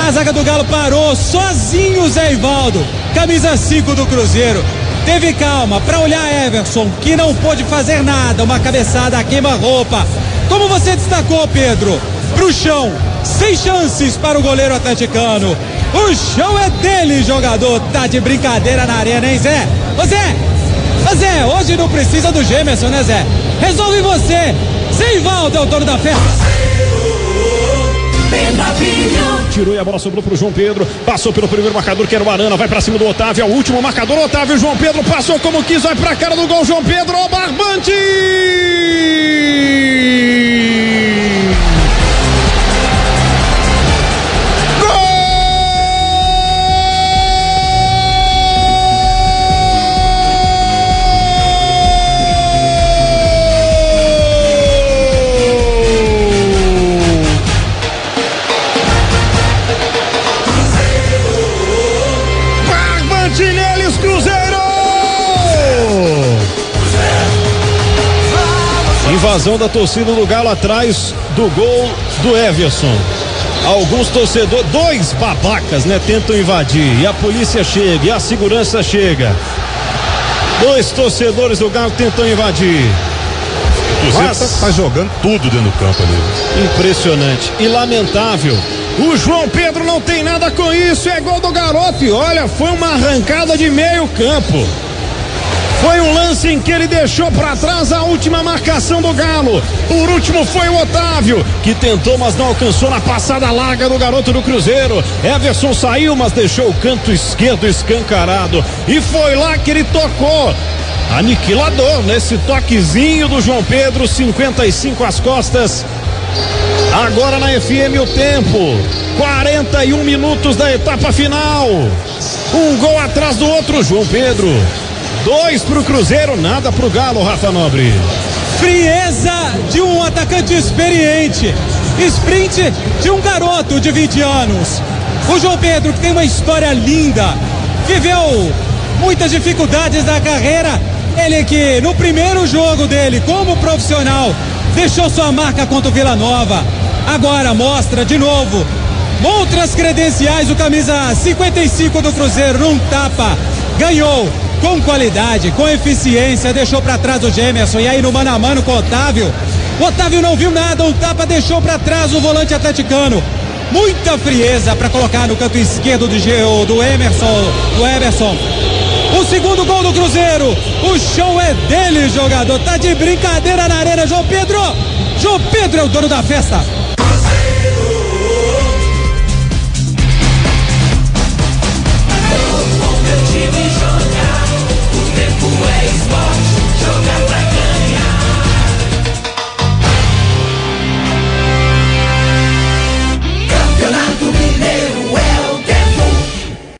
A zaga do Galo parou, sozinho Zé Ivaldo, camisa 5 do Cruzeiro. Teve calma para olhar Everson, que não pôde fazer nada, uma cabeçada queima-roupa. Como você destacou, Pedro, pro chão, sem chances para o goleiro atleticano. O chão é dele, jogador. Tá de brincadeira na arena, hein, Zé? Ô Zé! Ô Zé, hoje não precisa do Gemerson, né, Zé? Resolve você! Zé Ivaldo é o dono da festa. Tirou e a bola sobrou pro João Pedro. Passou pelo primeiro marcador, que era o Arana. Vai pra cima do Otávio. É o último marcador. Otávio. João Pedro passou como quis. Vai pra cara do gol. João Pedro. O. Barbante Invasão da torcida do Galo atrás do gol do Everson. Alguns torcedores, dois babacas, né, tentam invadir. E a polícia chega, e a segurança chega. Dois torcedores do Galo tentam invadir. O Cruzeiro Mas- tá, tá jogando tudo dentro do campo ali. Impressionante e lamentável. O João Pedro não tem nada com isso, é gol do garoto. E olha, foi uma arrancada de meio campo. Foi um lance em que ele deixou para trás a última marcação do Galo. Por último foi o Otávio, que tentou, mas não alcançou na passada larga do garoto do Cruzeiro. Everson saiu, mas deixou o canto esquerdo escancarado. E foi lá que ele tocou. Aniquilador nesse toquezinho do João Pedro, 55 às costas. Agora na FM o tempo. 41 minutos da etapa final. Um gol atrás do outro, João Pedro. Dois pro Cruzeiro, nada pro Galo, Rafa Nobre. Frieza de um atacante experiente. Sprint de um garoto de 20 anos. O João Pedro, que tem uma história linda, viveu muitas dificuldades na carreira. Ele que no primeiro jogo dele como profissional deixou sua marca contra o Vila Nova. Agora mostra de novo outras credenciais. O camisa 55 do Cruzeiro num tapa ganhou com qualidade, com eficiência, deixou para trás o Gemerson e aí no mano a mano com o Otávio. O Otávio não viu nada, o tapa deixou para trás o volante atleticano. Muita frieza para colocar no canto esquerdo do, Ge- do Emerson, do Emerson. O segundo gol do Cruzeiro. O show é dele, jogador. Tá de brincadeira na arena, João Pedro. João Pedro é o dono da festa. ways.